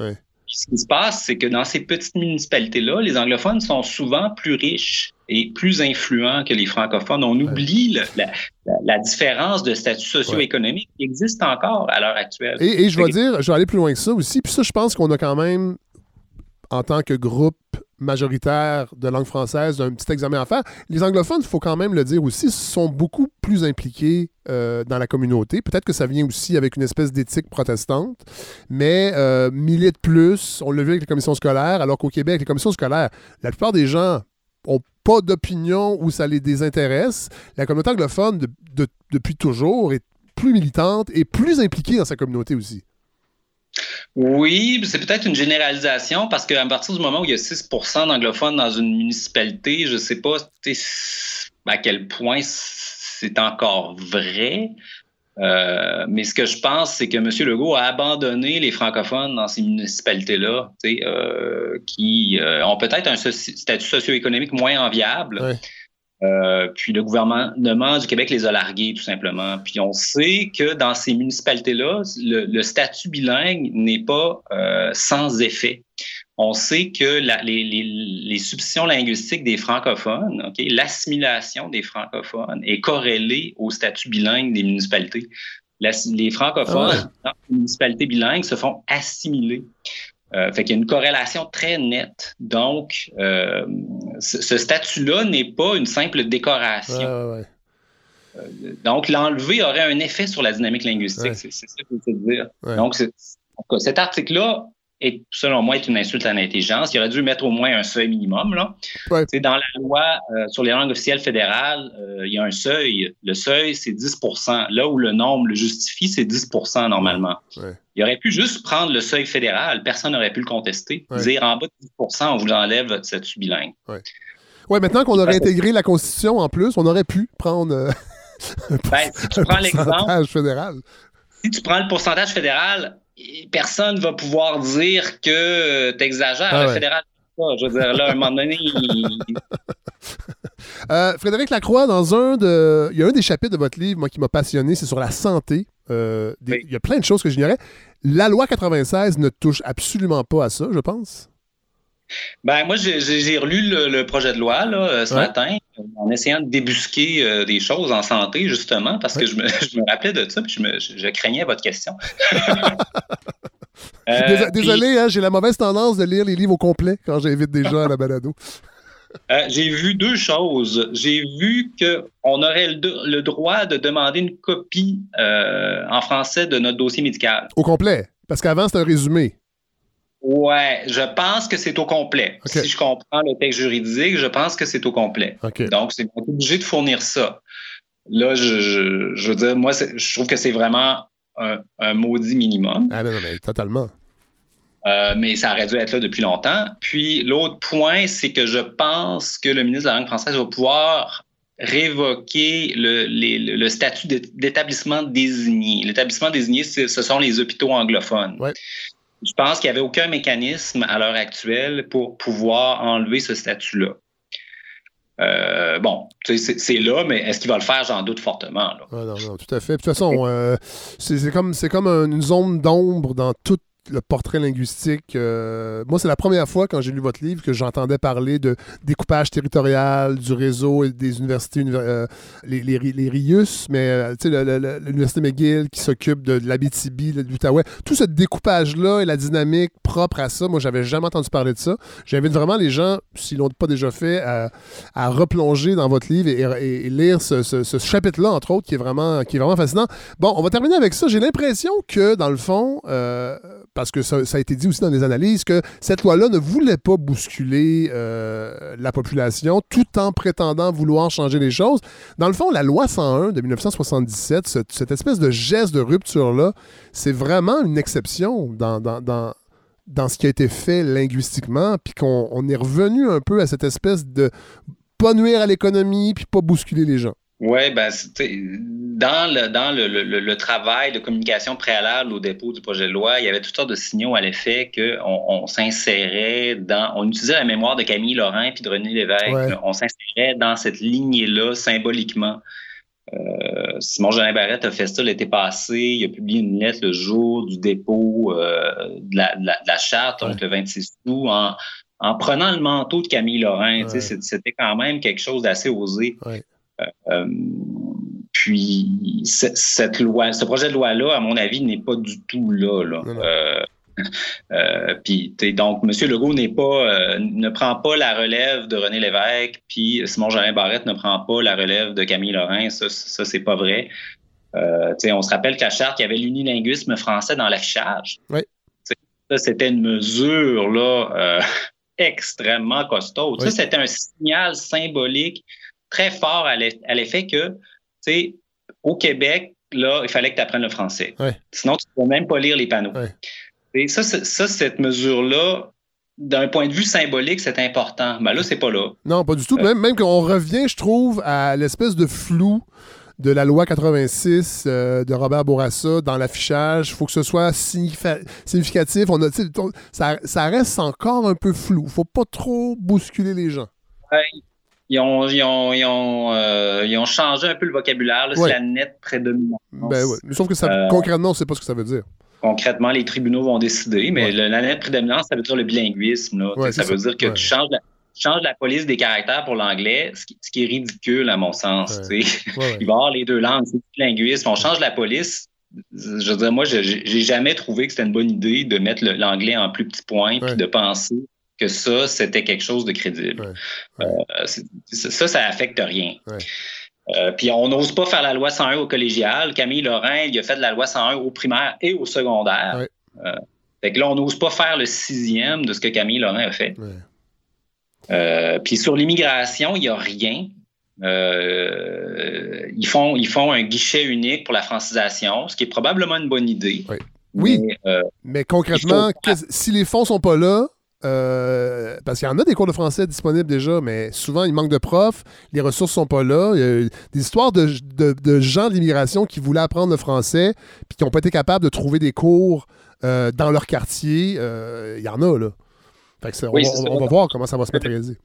ce qui se passe, c'est que dans ces petites municipalités-là, les anglophones sont souvent plus riches et plus influents que les francophones. On oublie la, différence de statut socio-économique qui existe encore à l'heure actuelle. Et, et je vais dire, je vais aller plus loin que ça aussi. Puis ça, je pense qu'on a quand même, en tant que groupe majoritaire de langue française, un petit examen à faire. Les anglophones, il faut quand même le dire aussi, sont beaucoup plus impliqués euh, dans la communauté. Peut-être que ça vient aussi avec une espèce d'éthique protestante, mais euh, militent plus, on l'a vu avec les commissions scolaires, alors qu'au Québec, les commissions scolaires, la plupart des gens ont pas d'opinion où ça les désintéresse. La communauté anglophone, depuis toujours, est plus militante et plus impliquée dans sa communauté aussi. Oui, c'est peut-être une généralisation parce qu'à partir du moment où il y a 6% d'anglophones dans une municipalité, je ne sais pas à quel point c'est encore vrai. Euh, mais ce que je pense, c'est que M. Legault a abandonné les francophones dans ces municipalités-là, euh, qui euh, ont peut-être un statut socio-économique moins enviable. Euh, puis le gouvernement du Québec les a largués, tout simplement. Puis on sait que dans ces municipalités-là, le, statut bilingue n'est pas euh, sans effet. On sait que les, les, substitutions linguistiques des francophones, l'assimilation des francophones est corrélée au statut bilingue des municipalités. les francophones ah dans les municipalités bilingues se font assimiler. Euh, fait qu'il y a une corrélation très nette. Donc, euh, ce statut-là n'est pas une simple décoration. Euh, donc, l'enlever aurait un effet sur la dynamique linguistique. C'est ça que je veux dire. Donc, cet article-là est, selon moi, est une insulte à l'intelligence. Il aurait dû mettre au moins un seuil minimum. Là. Dans la loi euh, sur les langues officielles fédérales, euh, il y a un seuil. Le seuil, c'est 10% Là où le nombre le justifie, c'est 10% normalement. Il aurait pu juste prendre le seuil fédéral. Personne n'aurait pu le contester. Dire en bas de 10% on vous enlève votre statut bilingue. Oui, maintenant qu'on aurait intégré la Constitution en plus, on aurait pu prendre euh, ben, si tu [LAUGHS] prends l'exemple fédéral. Si tu prends le pourcentage fédéral, personne ne va pouvoir dire que tu exagères. Ah le fédéral, je veux dire, là, à un moment donné. [LAUGHS] Euh, Frédéric Lacroix, dans un de. Il y a un des chapitres de votre livre, moi, qui m'a passionné, c'est sur la santé. Euh, il y a plein de choses que j'ignorais. La loi 96 ne touche absolument pas à ça, je pense. Ben, moi, j'ai relu le, projet de loi là, euh, ce matin en essayant de débusquer euh, des choses en santé, justement, parce que [LAUGHS] je me, rappelais de ça, puis je, craignais votre question. [LAUGHS] Euh, désolé, hein, j'ai la mauvaise tendance de lire les livres au complet quand j'invite des gens à la balado. [LAUGHS] j'ai vu deux choses. J'ai vu qu'on aurait le, droit de demander une copie en français de notre dossier médical. Au complet? Parce qu'avant, c'était un résumé. Ouais, je pense que c'est au complet. Si je comprends le texte juridique, je pense que c'est au complet. Donc, c'est obligé de fournir ça. Là, je, je, veux dire, moi, je trouve que c'est vraiment un, maudit minimum. Ah non, non, mais totalement. Euh, mais ça aurait dû être là depuis longtemps. Puis l'autre point, c'est que je pense que le ministre de la langue française va pouvoir révoquer le, le statut d'établissement désigné. L'établissement désigné, ce sont les hôpitaux anglophones. Ouais. Je pense qu'il n'y avait aucun mécanisme à l'heure actuelle pour pouvoir enlever ce statut-là. bon, c'est là, mais est-ce qu'il va le faire? J'en doute fortement. Ah, non, non, tout à fait. De toute façon, c'est comme, comme une zone d'ombre dans toute le portrait linguistique. Euh, moi, c'est la première fois quand j'ai lu votre livre que j'entendais parler de découpage territorial du réseau des universités, euh, les, les, les, RIUS, mais euh, l'université McGill qui s'occupe de, l'Abitibi, de l'Outaouais. Tout ce découpage-là et la dynamique propre à ça, moi, j'avais jamais entendu parler de ça. J'invite vraiment les gens, s'ils l'ont pas déjà fait, à, replonger dans votre livre et, lire ce, chapitre-là, entre autres, qui est, vraiment, qui est vraiment fascinant. Bon, on va terminer avec ça. J'ai l'impression que, dans le fond, parce que ça, a été dit aussi dans les analyses, que cette loi-là ne voulait pas bousculer euh, la population tout en prétendant vouloir changer les choses. Dans le fond, la loi 101 de 1977, cette, espèce de geste de rupture-là, c'est vraiment une exception dans, dans, dans, dans, ce qui a été fait linguistiquement, puis qu'on est revenu un peu à cette espèce de pas nuire à l'économie, puis pas bousculer les gens. Oui, ben, dans, le, dans le, le, le, travail de communication préalable au dépôt du projet de loi, il y avait toutes sortes de signaux à l'effet qu'on on, s'insérait dans. On utilisait la mémoire de Camille Laurent puis de René Lévesque. On s'insérait dans cette lignée-là symboliquement. Euh, Simon Jean Barrette a fait ça l'été passé. Il a publié une lettre le jour du dépôt euh, de, la, de, la, charte, donc le 26 août, en, en prenant le manteau de Camille Laurent. C'était quand même quelque chose d'assez osé. Puis cette loi, ce projet de loi-là, à mon avis, n'est pas du tout là. là. Euh, euh, puis donc, M. Legault n'est pas, ne prend pas la relève de René Lévesque, puis Simon Jean Barrette ne prend pas la relève de Camille Lorrain. Ça, ça c'est pas vrai. on se rappelle qu'à Charte, il y avait l'unilinguisme français dans l'affichage. Oui. Ça, c'était une mesure là, [LAUGHS] extrêmement costaud. Ça, c'était un signal symbolique très fort à l'effet que, tu sais, au Québec, là, il fallait que tu apprennes le français. Sinon, tu ne peux même pas lire les panneaux. Et ça, ça, cette mesure-là, d'un point de vue symbolique, c'est important. Mais ben là, c'est pas là. Non, pas du tout. Même, même qu'on revient, je trouve, à l'espèce de flou de la loi 86 euh, de Robert Bourassa dans l'affichage. Il faut que ce soit significatif. On a, ça, ça, reste encore un peu flou. Il faut pas trop bousculer les gens ils ont, ils ont, ils ont, euh, ils ont changé un peu le vocabulaire. C'est la nette prédominance. Ben ouais. Sauf que ça, euh, concrètement, on ne sait pas ce que ça veut dire. Concrètement, les tribunaux vont décider, mais la nette prédominance, ça veut dire le bilinguisme. ça veut dire que tu changes la, changes la police des caractères pour l'anglais, ce, qui, est ridicule à mon sens. Il va y avoir les deux langues, c'est linguisme. On change la police. Je veux dire, moi, j'ai jamais trouvé que c'était une bonne idée de mettre l'anglais en plus petits points puis de penser que ça, c'était quelque chose de crédible. Euh, ça, ça affecte rien. Euh, puis on n'ose pas faire la loi 101 au collégial. Camille Lorrain, il a fait de la loi 101 au primaire et au secondaire. Euh, fait que là, on n'ose pas faire le sixième de ce que Camille Lorrain a fait. puis sur l'immigration, il n'y a rien. ils, font, ils font un guichet unique pour la francisation, ce qui est probablement une bonne idée. Oui, mais, concrètement, si les fonds sont pas là, euh, parce qu'il y en a des cours de français disponibles déjà, mais souvent il manque de profs, les ressources sont pas là. Il y a des histoires de, gens de l'immigration qui voulaient apprendre le français puis qui n'ont pas été capables de trouver des cours euh, dans leur quartier. Euh, il y en a là. on, va voir comment ça va se matérialiser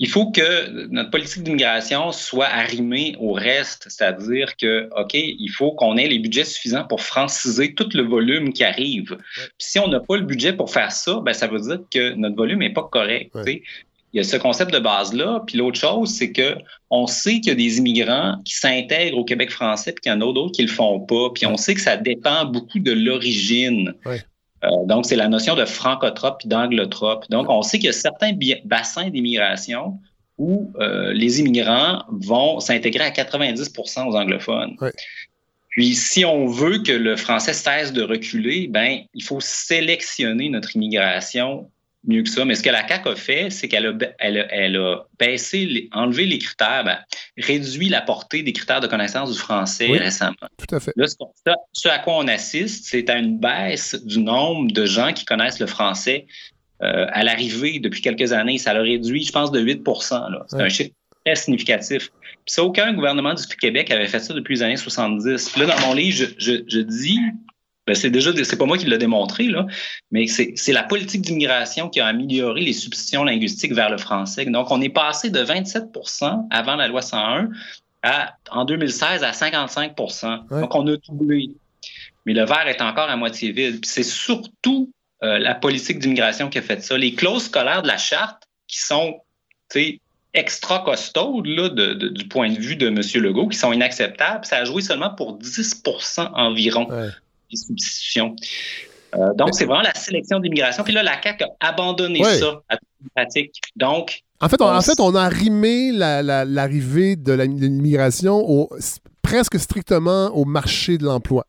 il faut que notre politique d'immigration soit arrimée au reste, c'est-à-dire que, OK, il faut qu'on ait les budgets suffisants pour franciser tout le volume qui arrive. si on n'a pas le budget pour faire ça, ben, ça veut dire que notre volume n'est pas correct. Il y a ce concept de base-là. Puis l'autre chose, c'est que on sait qu'il y a des immigrants qui s'intègrent au Québec français, puis qu'il y en a d'autres qui le font pas. Puis on sait que ça dépend beaucoup de l'origine. Euh, donc, c'est la notion de francotrope et d'anglotrope. Donc, on sait qu'il y a certains bassins d'immigration où euh, les immigrants vont s'intégrer à 90% aux anglophones. Puis, si on veut que le français cesse de reculer, ben, il faut sélectionner notre immigration mieux que ça. Mais ce que la CAQ a fait, c'est qu'elle a, elle a, baissé, enlevé les critères, ben, réduit la portée des critères de connaissance du français récemment. Tout à fait. Là, ce, à quoi on assiste, c'est à une baisse du nombre de gens qui connaissent le français euh, à l'arrivée depuis quelques années. Ça l'a réduit, je pense, de 8% C'est un chiffre très significatif. Puis ça, aucun gouvernement du Québec avait fait ça depuis les années 70. Puis là, dans mon livre, je, je dis Ben, c'est déjà, c'est pas moi qui l'ai démontré, là, mais c'est la politique d'immigration qui a amélioré les substitutions linguistiques vers le français. Donc, on est passé de 27% avant la loi 101 à, en 2016 à 55% Donc, on a doublé. Mais le verre est encore à moitié vide. c'est surtout euh, la politique d'immigration qui a fait ça. Les clauses scolaires de la charte qui sont, extra costaudes là, du point de vue de M. Legault, qui sont inacceptables, ça a joué seulement pour 10% environ des. Euh, donc, c'est vraiment la sélection d'immigration. Puis là, la CAQ a abandonné ça à toute pratique. Donc. En fait, on, en fait, on a rimé l'arrivée de l'immigration presque strictement au marché de l'emploi.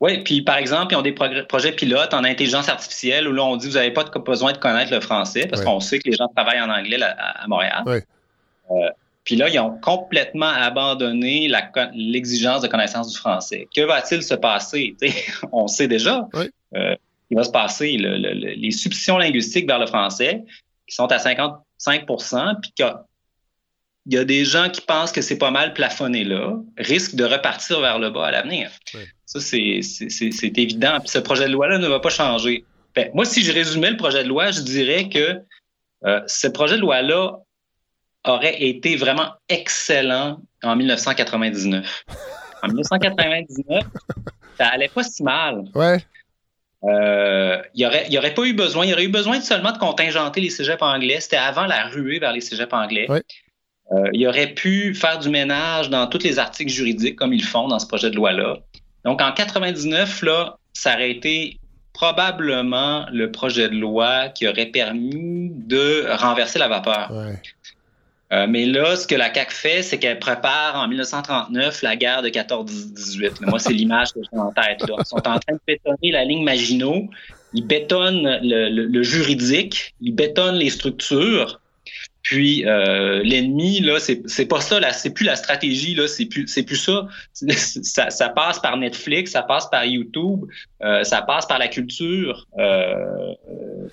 Oui, puis par exemple, ils ont des projets pilotes en intelligence artificielle où là, on dit vous n'avez pas besoin de connaître le français parce qu'on sait que les gens travaillent en anglais à, Montréal. Euh, puis là, ils ont complètement abandonné l'exigence de connaissance du français. Que va-t-il se passer? [LAUGHS] on sait déjà. Euh, il va se passer les substitutions linguistiques vers le français qui sont à 55% puis il y a des gens qui pensent que c'est pas mal plafonné là, risquent de repartir vers le bas à l'avenir. Ça, c'est évident. Puis ce projet de loi-là ne va pas changer. Ben, moi, si je résumais le projet de loi, je dirais que euh, ce projet de loi-là aurait été vraiment excellent en 1999. En 1999, [LAUGHS] ça allait pas si mal. Ouais. Euh, il n'y aurait, y aurait pas eu besoin. Il y aurait eu besoin seulement de contingenter les cégeps anglais. C'était avant la ruée vers les cégeps anglais. Ouais. Euh, il aurait pu faire du ménage dans tous les articles juridiques comme ils font dans ce projet de loi-là. Donc, en 99, là, ça aurait été probablement le projet de loi qui aurait permis de renverser la vapeur. Euh, mais là, ce que la CAQ fait, c'est qu'elle prépare en 1939 la guerre de 14-18. Moi, c'est l'image que j'ai en tête. Ils sont en train de bétonner la ligne Maginot. Ils bétonnent le juridique, ils bétonnent les structures. Puis euh, l'ennemi là, c'est pas ça c'est plus la stratégie là, c'est plus plus [LAUGHS] ça. ça. passe par Netflix, ça passe par YouTube, euh, ça passe par la culture. Euh,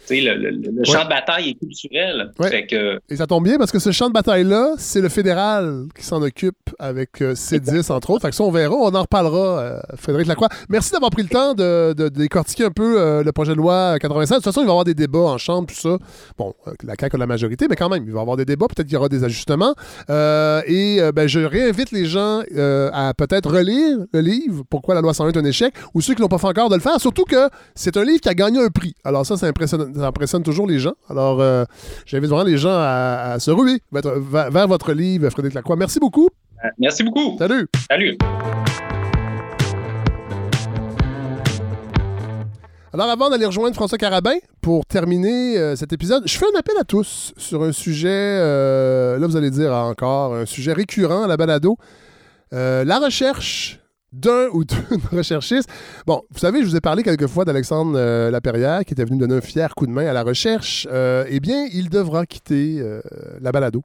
le, le, champ de bataille est culturel. que... Et ça tombe bien parce que ce champ de bataille-là, c'est le fédéral qui s'en occupe avec euh, C10, entre autres. Fait que ça, on verra. On en reparlera, euh, Frédéric Lacroix. Merci d'avoir pris le temps de, de, décortiquer un peu euh, le projet de loi 87. De toute façon, il va y avoir des débats en chambre, tout ça. Bon, la CAQ a la majorité, mais quand même, il va y avoir des débats. Peut-être qu'il y aura des ajustements. et ben, je réinvite les gens à peut-être relire le livre Pourquoi la loi 101 est un échec ou ceux qui n'ont pas fait encore de le faire. Surtout que c'est un livre qui a gagné un prix. Alors ça, ça impressionne toujours les gens. Alors, euh, j'invite vraiment les gens à, se ruer vers, votre livre, Frédéric Lacroix. Merci beaucoup. Euh, merci beaucoup. Salut. Salut. Alors, avant d'aller rejoindre François Carabin pour terminer euh, cet épisode, je fais un appel à tous sur un sujet, là vous allez dire encore, un sujet récurrent à la balado, la recherche d'un ou d'une [LAUGHS] recherchiste. Bon, vous savez, je vous ai parlé quelquefois d'Alexandre euh, Laperrière qui était venu donner un fier coup de main à la recherche. Euh, eh bien, il devra quitter euh, la balado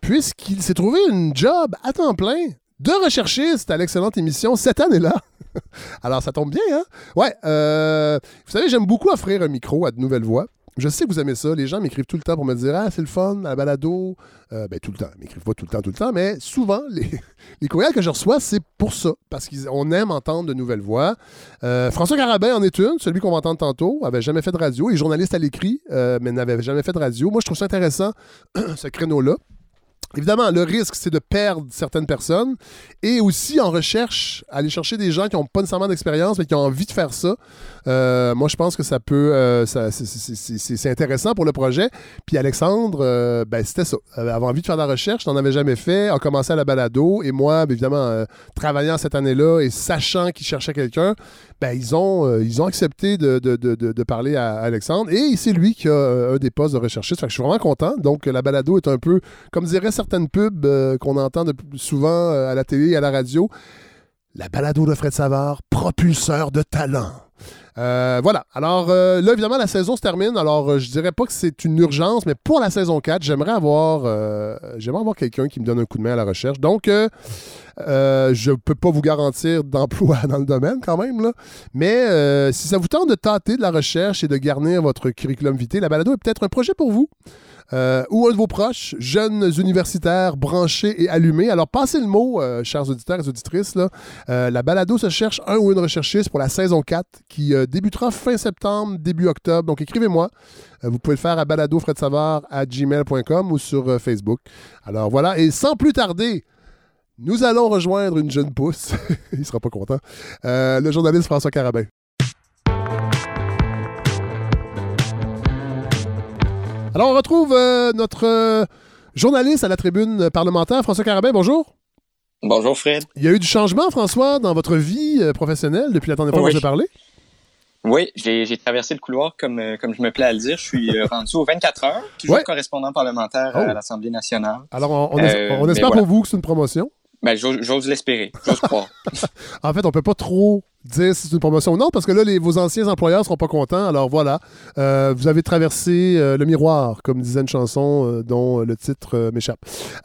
puisqu'il s'est trouvé une job à temps plein de recherchiste à l'excellente émission cette année-là. [LAUGHS] Alors, ça tombe bien, hein? Ouais, vous savez, j'aime beaucoup offrir un micro à de nouvelles voix. Je sais que vous aimez ça. Les gens m'écrivent tout le temps pour me dire Ah, c'est le fun, la balado. Euh, ben, tout le temps. Ils m'écrivent pas tout le temps, tout le temps, mais souvent, [LAUGHS] les, courriels que je reçois, c'est pour ça. Parce qu'on aime entendre de nouvelles voix. Euh, François Carabin en est une, celui qu'on va entendre tantôt, avait jamais fait de radio. Est journaliste à l'écrit, euh, mais n'avait jamais fait de radio. Moi, je trouve ça intéressant, [CLEARS THROAT] ce créneau-là. Évidemment, le risque, c'est de perdre certaines personnes et aussi en recherche, aller chercher des gens qui n'ont pas nécessairement d'expérience mais qui ont envie de faire ça. Euh, moi, je pense que ça peut, euh, c'est intéressant pour le projet. Puis Alexandre, euh, ben, c'était ça. Il avait envie de faire de la recherche, n'en avait jamais fait, a commencé à la balado et moi, évidemment, travaillant cette année-là et sachant qu'il cherchait quelqu'un, ben, ils, ont, ils ont accepté de, de, de, de, parler à Alexandre et c'est lui qui a un des postes de recherchiste. Fait que je suis vraiment content. Donc, la balado est un peu, comme dirait certaines pubs euh, qu'on entend souvent euh, à la télé et à la radio. La balado de Fred Savard, propulseur de talent. Euh, voilà. Alors là, évidemment, la saison se termine. Alors, je dirais pas que c'est une urgence, mais pour la saison 4, j'aimerais avoir, j'aimerais avoir quelqu'un qui me donne un coup de main à la recherche. Donc, je ne peux pas vous garantir d'emploi [LAUGHS] dans le domaine quand même. Là. Mais si ça vous tente de tâter de la recherche et de garnir votre curriculum vitae, la balado est peut-être un projet pour vous. Euh, ou un de vos proches, jeunes universitaires branchés et allumés? Alors, passez le mot, euh, chers auditeurs et auditrices. Euh, la balado se cherche un ou une recherchiste pour la saison 4 qui débutera fin septembre, début octobre. Donc, écrivez-moi. vous pouvez le faire à baladofredsavard à gmail.com ou sur Facebook. Alors, voilà. Et sans plus tarder, nous allons rejoindre une jeune pousse. [LAUGHS] Il sera pas content. le journaliste François Carabin. Alors, on retrouve euh, notre euh, journaliste à la tribune parlementaire, François Carabin. Bonjour. Bonjour, Fred. Il y a eu du changement, François, dans votre vie euh, professionnelle depuis la dernière fois que vous avez parlé? Oui, j'ai traversé le couloir comme, comme je me plais à le dire. Je suis rendu aux 24 heures, toujours correspondant parlementaire à oh. l'Assemblée nationale. Alors, on, espère pour vous que c'est une promotion. Ben, j'ose l'espérer, j'ose croire. [LAUGHS] en fait, on peut pas trop dire si c'est une promotion ou non, parce que là, les, vos anciens employeurs seront pas contents. Alors voilà, euh, vous avez traversé euh, le miroir, comme disait une chanson euh, dont le titre m'échappe. [LAUGHS]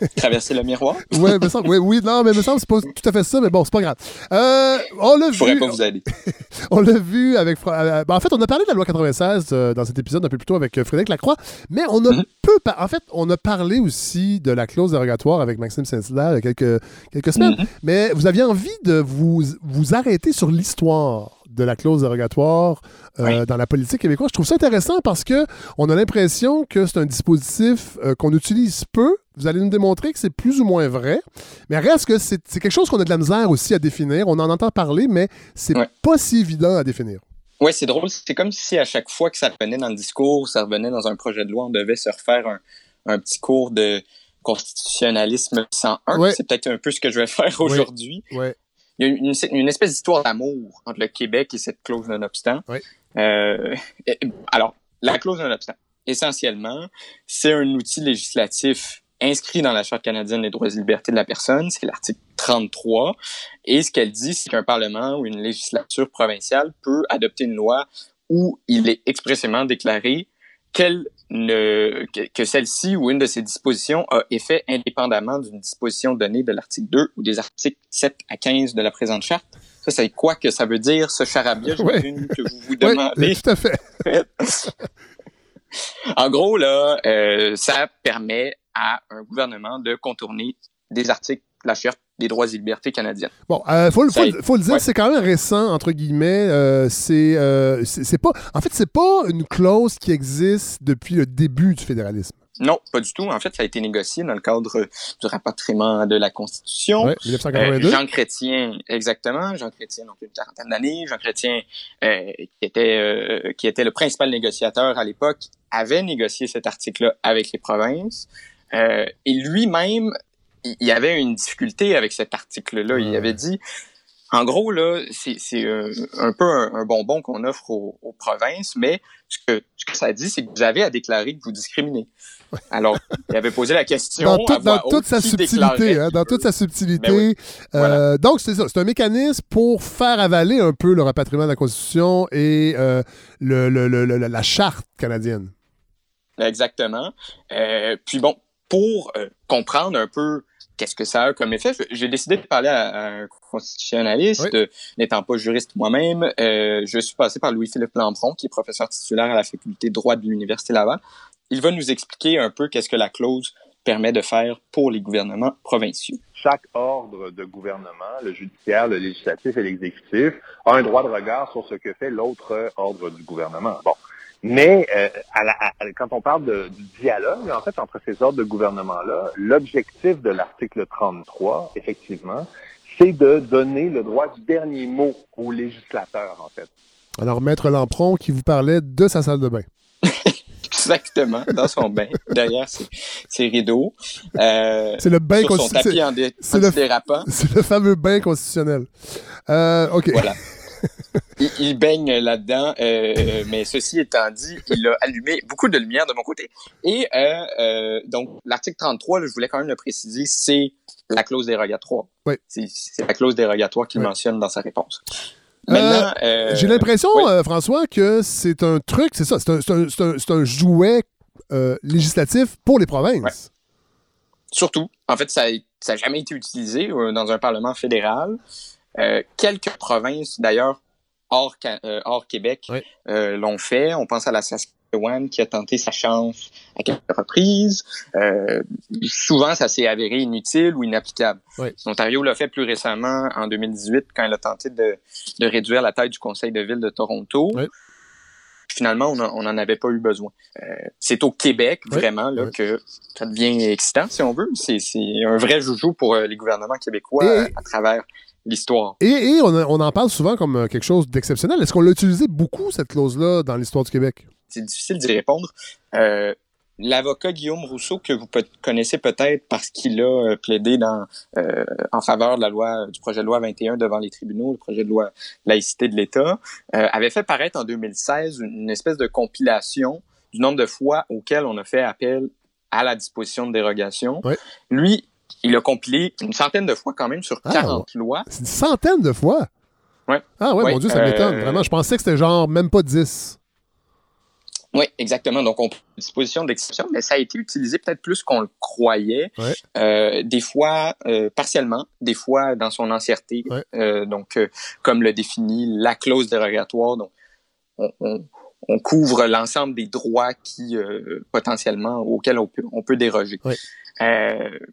[LAUGHS] traverser le miroir? ouais, mais ça, oui, oui, non, mais me semble c'est pas tout à fait ça, mais bon, c'est pas grave. on l'a vu. pas vous aller. [LAUGHS] on l'a vu avec. Ben, en fait, on a parlé de la loi 96 dans cet épisode un peu plus tôt avec Frédéric Lacroix, mais on a mm-hmm. peu. En fait, on a parlé aussi de la clause dérogatoire avec Maxime Saint-Hilaire il y a quelques, quelques semaines. Mm-hmm. Mais vous aviez envie de vous vous arrêtez sur l'histoire de la clause dérogatoire euh, dans la politique québécoise. Je trouve ça intéressant parce que on a l'impression que c'est un dispositif euh, qu'on utilise peu. Vous allez nous démontrer que c'est plus ou moins vrai. Mais reste que c'est quelque chose qu'on a de la misère aussi à définir. On en entend parler, mais c'est pas si évident à définir. Oui, c'est drôle. C'est comme si à chaque fois que ça revenait dans le discours, ça revenait dans un projet de loi, on devait se refaire un, un petit cours de constitutionnalisme 101. C'est peut-être un peu ce que je vais faire aujourd'hui. Oui il y a une, une espèce d'histoire d'amour entre le Québec et cette clause non-obstant. Oui. Euh, alors, la clause non-obstant, essentiellement, c'est un outil législatif inscrit dans la Charte canadienne des droits et libertés de la personne, c'est l'article 33, et ce qu'elle dit, c'est qu'un Parlement ou une législature provinciale peut adopter une loi où il est expressément déclaré qu'elle ne, que, celle-ci ou une de ces dispositions a effet indépendamment d'une disposition donnée de l'article 2 ou des articles 7 à 15 de la présente charte. Ça, c'est quoi que ça veut dire, ce charabia, que vous vous demandez? Oui, tout à fait. [LAUGHS] en gros, là, euh, ça permet à un gouvernement de contourner des articles de la charte des droits et libertés canadiennes. Bon, euh, faut, faut, le dire, c'est quand même récent entre guillemets. Euh, euh, c'est, c'est pas, en fait, c'est pas une clause qui existe depuis le début du fédéralisme. Non, pas du tout. En fait, ça a été négocié dans le cadre du rapatriement de la Constitution. Oui, 1982. Jean Chrétien, exactement. Jean Chrétien, donc une quarantaine d'années. Jean Chrétien, qui était qui était le principal négociateur à l'époque, avait négocié cet article-là avec les provinces. et lui-même il y avait une difficulté avec cet article-là. Il avait dit, en gros, là, c'est euh, un peu un, bonbon qu'on offre aux, provinces, mais ce que, ce que ça dit, c'est que vous avez à déclarer que vous discriminez. Alors, il avait posé la question dans, toute sa subtilité, hein, dans toute sa subtilité. Euh, donc, c'est ça, c'est un mécanisme pour faire avaler un peu le rapatriement de la Constitution et euh, le, la charte canadienne. Exactement. puis bon, pour comprendre un peu qu'est-ce que ça a comme effet? J'ai décidé de parler à, un constitutionnaliste, n'étant pas juriste moi-même. Euh, je suis passé par Louis-Philippe Lampron, qui est professeur titulaire à la faculté de droit de l'Université Laval. Il va nous expliquer un peu qu'est-ce que la clause permet de faire pour les gouvernements provinciaux. Chaque ordre de gouvernement, le judiciaire, le législatif et l'exécutif, a un droit de regard sur ce que fait l'autre ordre du gouvernement. Bon. Mais euh, quand on parle du dialogue, en fait, entre ces ordres de gouvernement-là, l'objectif de l'article 33, effectivement, c'est de donner le droit du dernier mot aux législateurs, en fait. Alors, Maître Lampron qui vous parlait de sa salle de bain. [LAUGHS] Exactement, dans son bain, derrière ses, rideaux. Euh, c'est le bain constitutionnel. C'est le, c'est le fameux bain constitutionnel. Euh, OK. Voilà. Il, baigne là-dedans, euh, mais ceci étant dit, il a allumé beaucoup de lumière de mon côté. Et euh, euh, donc, l'article 33, je voulais quand même le préciser, c'est la clause dérogatoire. Oui. C'est la clause dérogatoire qu'il mentionne dans sa réponse. Maintenant, J'ai l'impression, François, que c'est un truc, c'est ça, c'est un, un, jouet législatif pour les provinces. Surtout. En fait, ça n'a jamais été utilisé dans un Parlement fédéral. Euh, quelques provinces, d'ailleurs, hors, euh, hors Québec, euh, l'ont fait. On pense à la Saskatchewan qui a tenté sa chance à quelques reprises. Euh, souvent, ça s'est avéré inutile ou inapplicable. L'Ontario l'a fait plus récemment en 2018 quand il a tenté de, de réduire la taille du conseil de ville de Toronto. Finalement, on n'en avait pas eu besoin. Euh, c'est au Québec, vraiment, là, que ça devient excitant, si on veut. C'est un vrai joujou pour euh, les gouvernements québécois à travers l'histoire. Et, on, en parle souvent comme euh, quelque chose d'exceptionnel. Est-ce qu'on l'a utilisé beaucoup, cette clause-là, dans l'histoire du Québec? C'est difficile d'y répondre. Euh, L'avocat Guillaume Rousseau, que vous connaissez peut-être parce qu'il a euh, plaidé dans, euh, en faveur de la loi du projet de loi 21 devant les tribunaux, le projet de loi laïcité de l'État, avait fait paraître en 2016 une, espèce de compilation du nombre de fois auxquelles on a fait appel à la disposition de dérogation. Lui, il a compilé une centaine de fois quand même sur 40 ah, lois. C'est une centaine de fois? Ouais. Ah ouais, mon Dieu, ça m'étonne. Euh, Vraiment, je pensais que c'était genre même pas 10. Oui, exactement. Donc, on prend une disposition d'exception, mais ça a été utilisé peut-être plus qu'on le croyait. Euh, des fois euh, partiellement, des fois dans son entièreté. donc, comme le définit la clause dérogatoire. Donc, on, on couvre l'ensemble des droits qui potentiellement auxquels on peut, on peut déroger.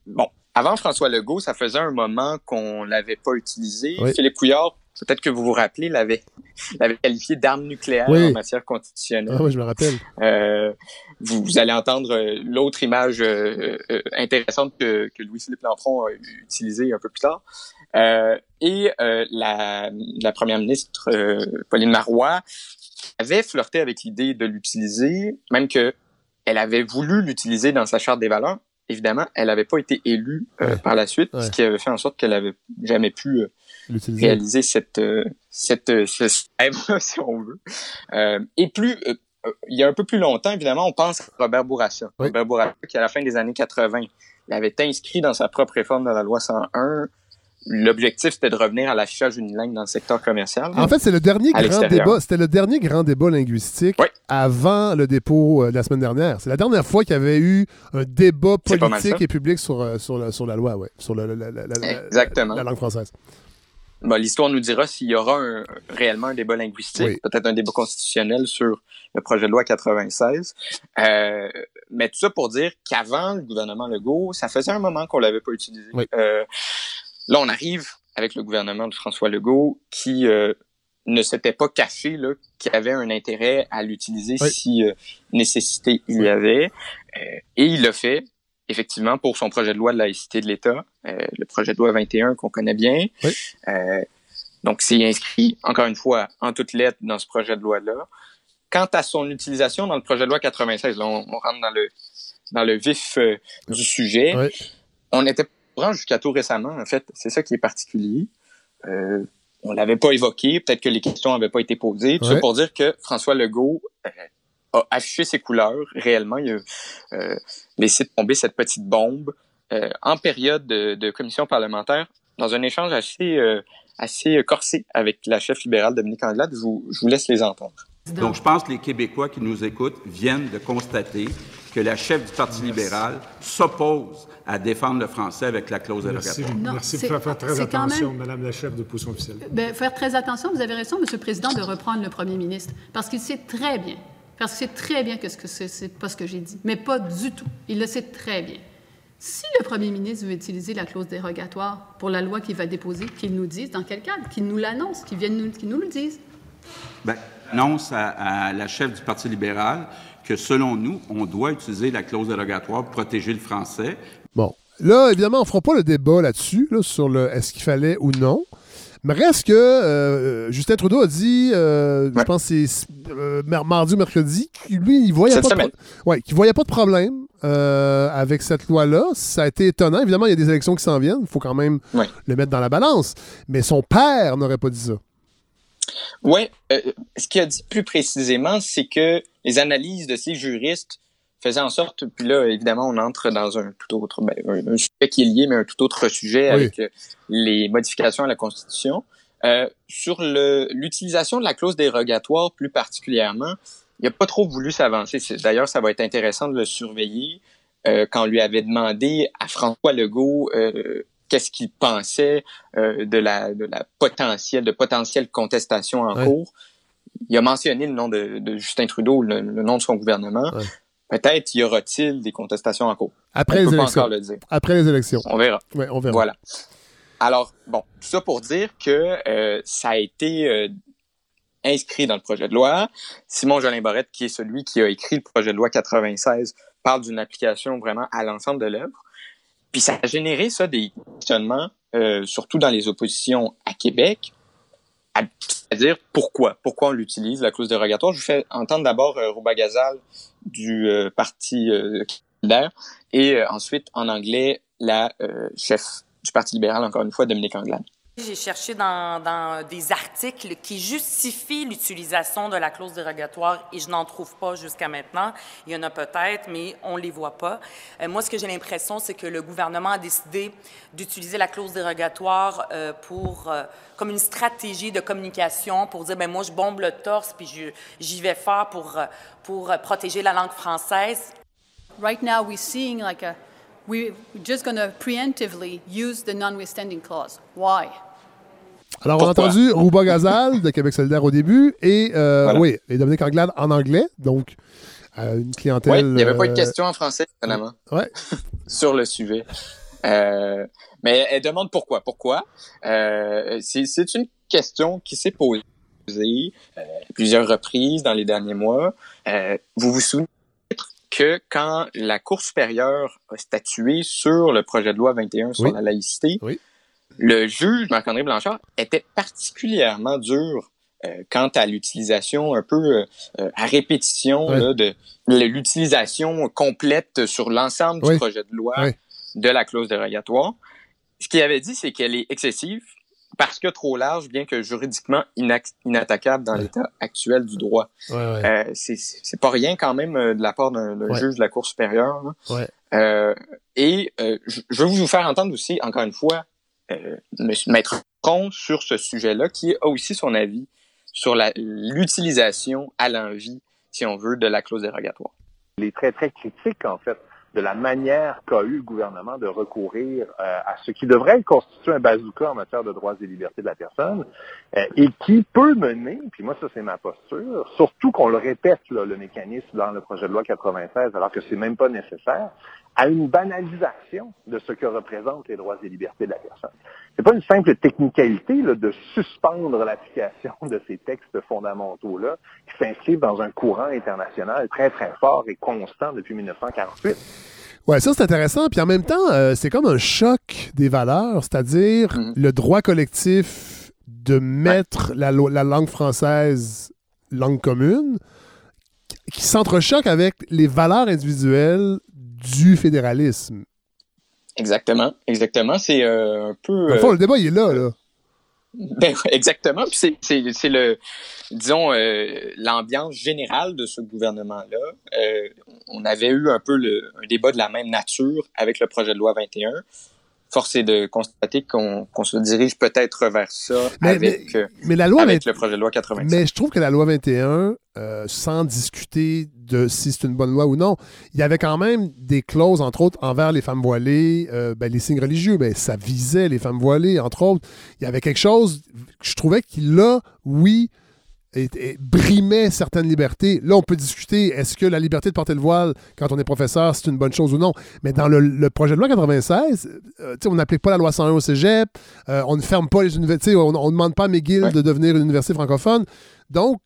bon, avant François Legault, ça faisait un moment qu'on l'avait pas utilisé. Philippe Couillard, peut-être que vous vous rappelez, l'avait l'avait qualifié d'arme nucléaire en matière constitutionnelle. Ah oui, je me rappelle. Euh, vous, allez entendre euh, l'autre image euh, intéressante que, que Louis-Philippe Lantron a utilisée un peu plus tard. et la, la première ministre Pauline Marois avait flirté avec l'idée de l'utiliser, même que elle avait voulu l'utiliser dans sa charte des valeurs, évidemment, elle n'avait pas été élue euh, par la suite, ce qui avait fait en sorte qu'elle n'avait jamais pu euh, réaliser cette euh, cette ce [LAUGHS] si on veut. et plus il y a un peu plus longtemps, évidemment, on pense à Robert Bourassa. Robert Bourassa, qui à la fin des années 80, il avait inscrit dans sa propre réforme de la loi 101 L'objectif, c'était de revenir à l'affichage d'une langue dans le secteur commercial. En fait, c'est le dernier grand débat. C'était le dernier grand débat linguistique avant le dépôt euh, de la semaine dernière. C'est la dernière fois qu'il y avait eu un débat politique et public sur, euh, sur, la, sur la loi, ouais, sur la, la, langue française. L'histoire nous dira s'il y aura réellement un débat linguistique, peut-être un débat constitutionnel sur le projet de loi 96. Euh, mais tout ça pour dire qu'avant le gouvernement Legault, ça faisait un moment qu'on l'avait pas utilisé. Euh, Là, on arrive avec le gouvernement de François Legault qui euh, ne s'était pas caché là, qu'il avait un intérêt à l'utiliser si euh, nécessité il y avait. Euh, et il l'a fait, effectivement, pour son projet de loi de laïcité de l'État, le projet de loi 21 qu'on connaît bien. donc, c'est inscrit, encore une fois, en toutes lettres dans ce projet de loi-là. Quant à son utilisation dans le projet de loi 96, là, on, rentre dans le, dans le vif du sujet. On était jusqu'à tout récemment, en fait. C'est ça qui est particulier. Euh, on l'avait pas évoqué, peut-être que les questions n'avaient pas été posées. Tout ça pour dire que François Legault euh, a affiché ses couleurs réellement. Il a euh, laissé tomber cette petite bombe euh, en période de, commission parlementaire dans un échange assez assez corsé avec la chef libérale Dominique Anglade. Je vous, je vous laisse les entendre. Donc, je pense que les Québécois qui nous écoutent viennent de constater que la chef du Parti libéral s'oppose à défendre le français avec la clause dérogatoire. Merci, Merci de faire très attention, Madame la chef de position officielle. Ben, faire très attention, vous avez raison, Monsieur le Président, de reprendre le Premier ministre, parce qu'il sait très bien, parce qu'il sait très bien que ce c'est pas ce que j'ai dit, mais pas du tout. Il le sait très bien. Si le premier ministre veut utiliser la clause dérogatoire pour la loi qu'il va déposer, qu'il nous dise dans quel cadre, qu'il nous l'annonce, qu'il vienne nous, qu'il nous le dise. Bien, annonce à, la chef du Parti libéral que, selon nous, on doit utiliser la clause dérogatoire pour protéger le français. Bon. Là, évidemment, on ne fera pas le débat là-dessus, sur le est-ce qu'il fallait ou non. Mais reste que euh, Justin Trudeau a dit, euh, je pense que c'est euh, mardi ou mercredi, lui, il voyait, ouais, voyait pas de problème avec cette loi-là. Ça a été étonnant. Évidemment, il y a des élections qui s'en viennent. Il faut quand même le mettre dans la balance. Mais son père n'aurait pas dit ça. Oui, ce qu'il a dit plus précisément, c'est que les analyses de ces juristes faisaient en sorte, puis là, évidemment, on entre dans un tout autre, ben, un, sujet qui est lié, mais un tout autre sujet avec euh, les modifications à la Constitution. Euh, sur l'utilisation de la clause dérogatoire plus particulièrement, il n'a pas trop voulu s'avancer. D'ailleurs, ça va être intéressant de le surveiller. quand on lui avait demandé à François Legault qu'est-ce qu'il pensait euh, de la de la potentielle de potentielle contestation en cours. il a mentionné le nom de, Justin Trudeau, le, nom de son gouvernement. Peut-être y aura-t-il des contestations en cours. Après les élections. Après les élections. On verra. Ouais, on verra. Voilà. Alors, bon, tout ça pour dire que euh, ça a été euh, inscrit dans le projet de loi. Simon Jolin Barrette, qui est celui qui a écrit le projet de loi 96, parle d'une application vraiment à l'ensemble de l'œuvre. Puis ça a généré ça des questionnements, euh, surtout dans les oppositions à Québec, c'est-à-dire pourquoi, pourquoi on l'utilise, la clause dérogatoire. Je vous fais entendre d'abord euh, Rouba Gazal du euh, Parti euh, et ensuite en anglais la chef du Parti libéral, encore une fois, Dominique Anglade. J'ai cherché dans, des articles qui justifient l'utilisation de la clause dérogatoire et je n'en trouve pas jusqu'à maintenant. Il y en a peut-être, mais on ne les voit pas. Euh, moi, ce que j'ai l'impression, c'est que le gouvernement a décidé d'utiliser la clause dérogatoire euh, pour, euh, comme une stratégie de communication pour dire, ben moi, je bombe le torse puis j'y vais fort pour, pour protéger la langue française. Right now, we're seeing like a we're just going to preemptively use the notwithstanding clause. Why? Alors, on a entendu Rouba Gazal de Québec solidaire au début et, euh, oui, et Dominique Anglade en anglais, donc euh, une clientèle. Oui, il n'y avait pas de euh, question en français, finalement, ouais. [LAUGHS] sur le sujet. Euh, mais elle demande pourquoi. Pourquoi? Euh, c'est une question qui s'est posée à plusieurs reprises dans les derniers mois. vous vous souvenez que quand la Cour supérieure a statué sur le projet de loi 21 sur la laïcité, le juge Marc-André Blanchard était particulièrement dur euh, quant à l'utilisation un peu euh, à répétition de l'utilisation complète sur l'ensemble du projet de loi de la clause dérogatoire. Ce qu'il avait dit, c'est qu'elle est excessive, parce que trop large, bien que juridiquement inattaquable dans l'état actuel du droit. Euh, c'est pas rien quand même euh, de la part d'un juge de la Cour supérieure. Euh, et euh, je, veux vous faire entendre aussi, encore une fois, euh, Maître Con sur ce sujet-là, qui a aussi son avis sur l'utilisation à l'envie, si on veut, de la clause dérogatoire. Il est très, très critique, en fait, de la manière qu'a eu le gouvernement de recourir euh, à ce qui devrait constituer un bazooka en matière de droits et libertés de la personne euh, et qui peut mener, puis moi ça c'est ma posture, surtout qu'on le répète là, le mécanisme dans le projet de loi 96 alors que c'est même pas nécessaire, à une banalisation de ce que représentent les droits et libertés de la personne. C'est pas une simple technicalité là, de suspendre l'application de ces textes fondamentaux-là qui s'inscrivent dans un courant international très, très fort et constant depuis 1948. Ouais, ça c'est intéressant. Puis en même temps, euh, c'est comme un choc des valeurs, c'est-à-dire mm-hmm. le droit collectif de mettre la, la langue française langue commune, qui s'entrechoque avec les valeurs individuelles du fédéralisme. Exactement, exactement. C'est euh, un peu. Enfin, le débat, il est là, là. Ben, exactement. Puis c'est le, disons, euh, l'ambiance générale de ce gouvernement-là. Euh, on avait eu un peu le, un débat de la même nature avec le projet de loi 21 force est de constater qu'on se dirige peut-être vers ça avec, euh, la loi le projet de loi 85. Mais je trouve que la loi 21, euh, sans discuter de si c'est une bonne loi ou non, il y avait quand même des clauses, entre autres, envers les femmes voilées, euh, ben, les signes religieux, ben, ça visait les femmes voilées, entre autres. Il y avait quelque chose que je trouvais qu'il là, oui, et, brimait certaines libertés. Là, on peut discuter, est-ce que la liberté de porter le voile quand on est professeur, c'est une bonne chose ou non? Mais dans le, projet de loi 96, euh, on n'applique pas la loi 101 au cégep, euh, on ne ferme pas les universités, on ne demande pas à McGill de devenir une université francophone. Donc,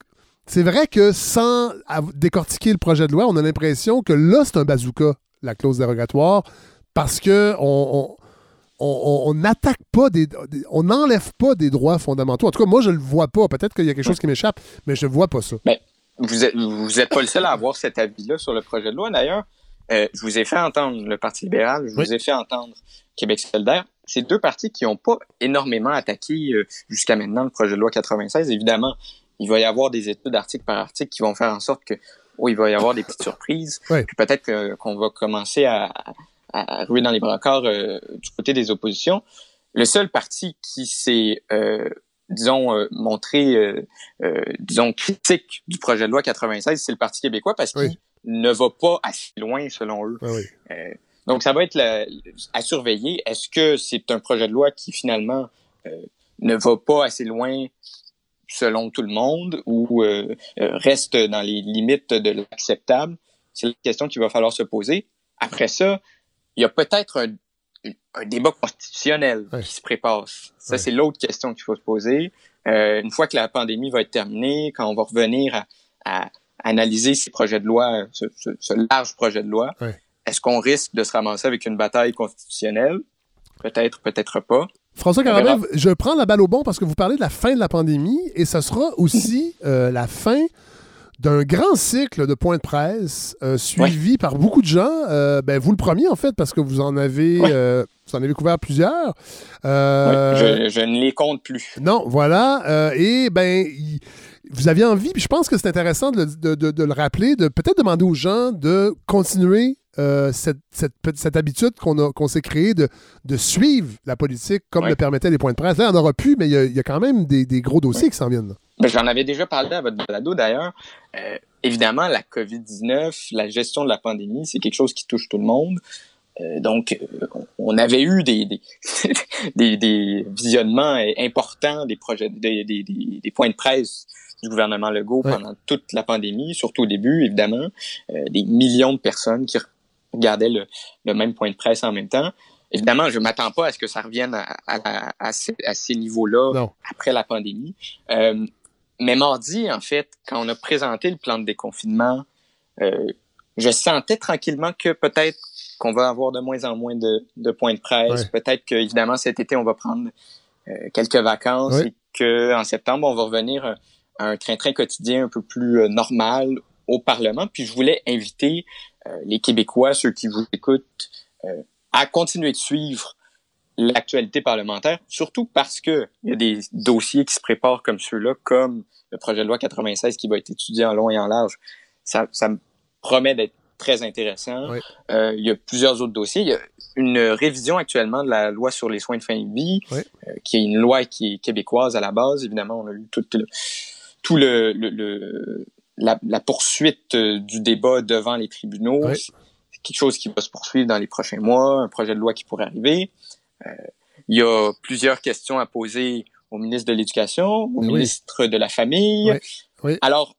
c'est vrai que sans décortiquer le projet de loi, on a l'impression que là, c'est un bazooka, la clause dérogatoire, parce que on on n'attaque pas des, on n'enlève pas des droits fondamentaux. En tout cas, moi, je le vois pas. Peut-être qu'il y a quelque chose qui m'échappe, mais je ne vois pas ça. Mais ben, vous êtes, vous êtes pas le seul à avoir cet avis-là sur le projet de loi. D'ailleurs, euh, je vous ai fait entendre le Parti libéral, je vous ai fait entendre Québec solidaire. C'est deux partis qui n'ont pas énormément attaqué euh, jusqu'à maintenant le projet de loi 96. Évidemment, il va y avoir des études article par article qui vont faire en sorte que, oh, il va y avoir des petites surprises. Puis peut-être qu'on va commencer à, à, dans les brancards euh, du côté des oppositions. Le seul parti qui s'est, euh, disons, euh, montré, disons, critique du projet de loi 96, c'est le Parti québécois parce qu'il ne va pas assez loin selon eux. donc, ça va être à surveiller. Est-ce que c'est un projet de loi qui finalement ne va pas assez loin selon tout le monde ou reste dans les limites de l'acceptable? C'est la question qu'il va falloir se poser. Après ça, il y a peut-être un, débat constitutionnel qui se prépare. Ça, c'est l'autre question qu'il faut se poser. Euh, une fois que la pandémie va être terminée, quand on va revenir à, analyser ces projets de loi, ce, large projet de loi, est-ce qu'on risque de se ramasser avec une bataille constitutionnelle? Peut-être, peut-être pas. François Carabin, je prends la balle au bon parce que vous parlez de la fin de la pandémie et ce sera aussi euh, la fin d'un grand cycle de points de presse euh, suivi par beaucoup de gens. Euh, ben, vous le premier, en fait, parce que vous en avez, euh, vous en avez couvert plusieurs. Je, ne les compte plus. Non, voilà. et ben, vous aviez envie, puis je pense que c'est intéressant de, le rappeler, de peut-être demander aux gens de continuer cette, cette, habitude qu'on s'est créée de, de suivre la politique comme le permettaient les points de presse. Là, on aura plus, mais il y, a quand même des, gros dossiers qui s'en viennent. Ben, J'en avais déjà parlé à votre balado d'ailleurs. Euh, évidemment, la COVID-19, la gestion de la pandémie, c'est quelque chose qui touche tout le monde. Euh, donc, euh, on avait eu des, des, [LAUGHS] des, visionnements importants des projets, des, des, des, points de presse du gouvernement Legault pendant toute la pandémie, surtout au début, évidemment. des millions de personnes qui regardaient le, le même point de presse en même temps. Évidemment, je m'attends pas à ce que ça revienne à, à, à ces, ces niveaux-là après la pandémie. Euh, mais mardi, en fait, quand on a présenté le plan de déconfinement, euh, je sentais tranquillement que peut-être qu'on va avoir de moins en moins de, de points de presse. Peut-être que, évidemment, cet été, on va prendre euh, quelques vacances et qu'en septembre, on va revenir à, un train-train quotidien un peu plus euh, normal au Parlement. Puis je voulais inviter les Québécois, ceux qui vous écoutent, à continuer de suivre l'actualité parlementaire, surtout parce que il y a des dossiers qui se préparent comme ceux-là, comme le projet de loi 96 qui va être étudié en long et en large. Ça, ça me promet d'être très intéressant. Euh, il y a plusieurs autres dossiers. Il y a une révision actuellement de la loi sur les soins de fin de vie, euh, qui est une loi qui est québécoise à la base. Évidemment, on a eu tout le, tout le, le, la, la, poursuite euh, du débat devant les tribunaux. C'est quelque chose qui va se poursuivre dans les prochains mois, un projet de loi qui pourrait arriver. Euh, il y a plusieurs questions à poser au ministre de l'Éducation, au ministre de la Famille. Alors,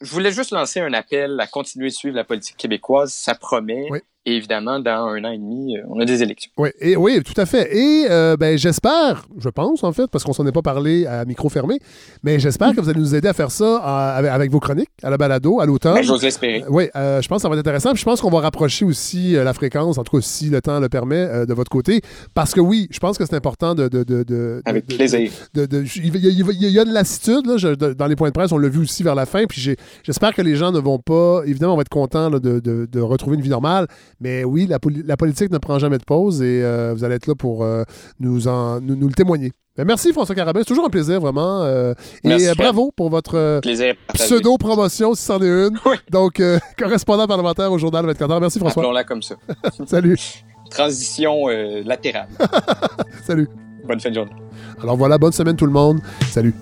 je voulais juste lancer un appel à continuer de suivre la politique québécoise. Ça promet. Et évidemment, dans un an et demi, euh, on a des élections. Oui, et, oui tout à fait. Et euh, ben, j'espère, je pense en fait, parce qu'on s'en est pas parlé à micro fermé, mais j'espère que vous allez nous aider à faire ça avec, vos chroniques à la balado à l'automne. Ben, j'ose l'espérer. oui, euh, je pense que ça va être intéressant. Puis je pense qu'on va rapprocher aussi la fréquence, en tout cas si le temps le permet, de votre côté. Parce que oui, je pense que c'est important de, de, de, Avec plaisir. Il y, a de lassitude là, dans les points de presse, on l'a vu aussi vers la fin. Puis j'espère que les gens ne vont pas, évidemment, on va être contents de, retrouver une vie normale. Mais oui, la, politique ne prend jamais de pause et euh, vous allez être là pour euh, nous, en, nous, le témoigner. Ben, merci François Carabin, c'est toujours un plaisir vraiment. Euh, et bravo pour votre pseudo-promotion, si c'en est une. Donc, [LAUGHS] correspondant parlementaire au journal 24 heures. Merci François. Appelons-la comme ça. [LAUGHS] Salut. Transition latérale. [LAUGHS] Salut. Bonne fin de journée. Alors voilà, bonne semaine tout le monde. Salut.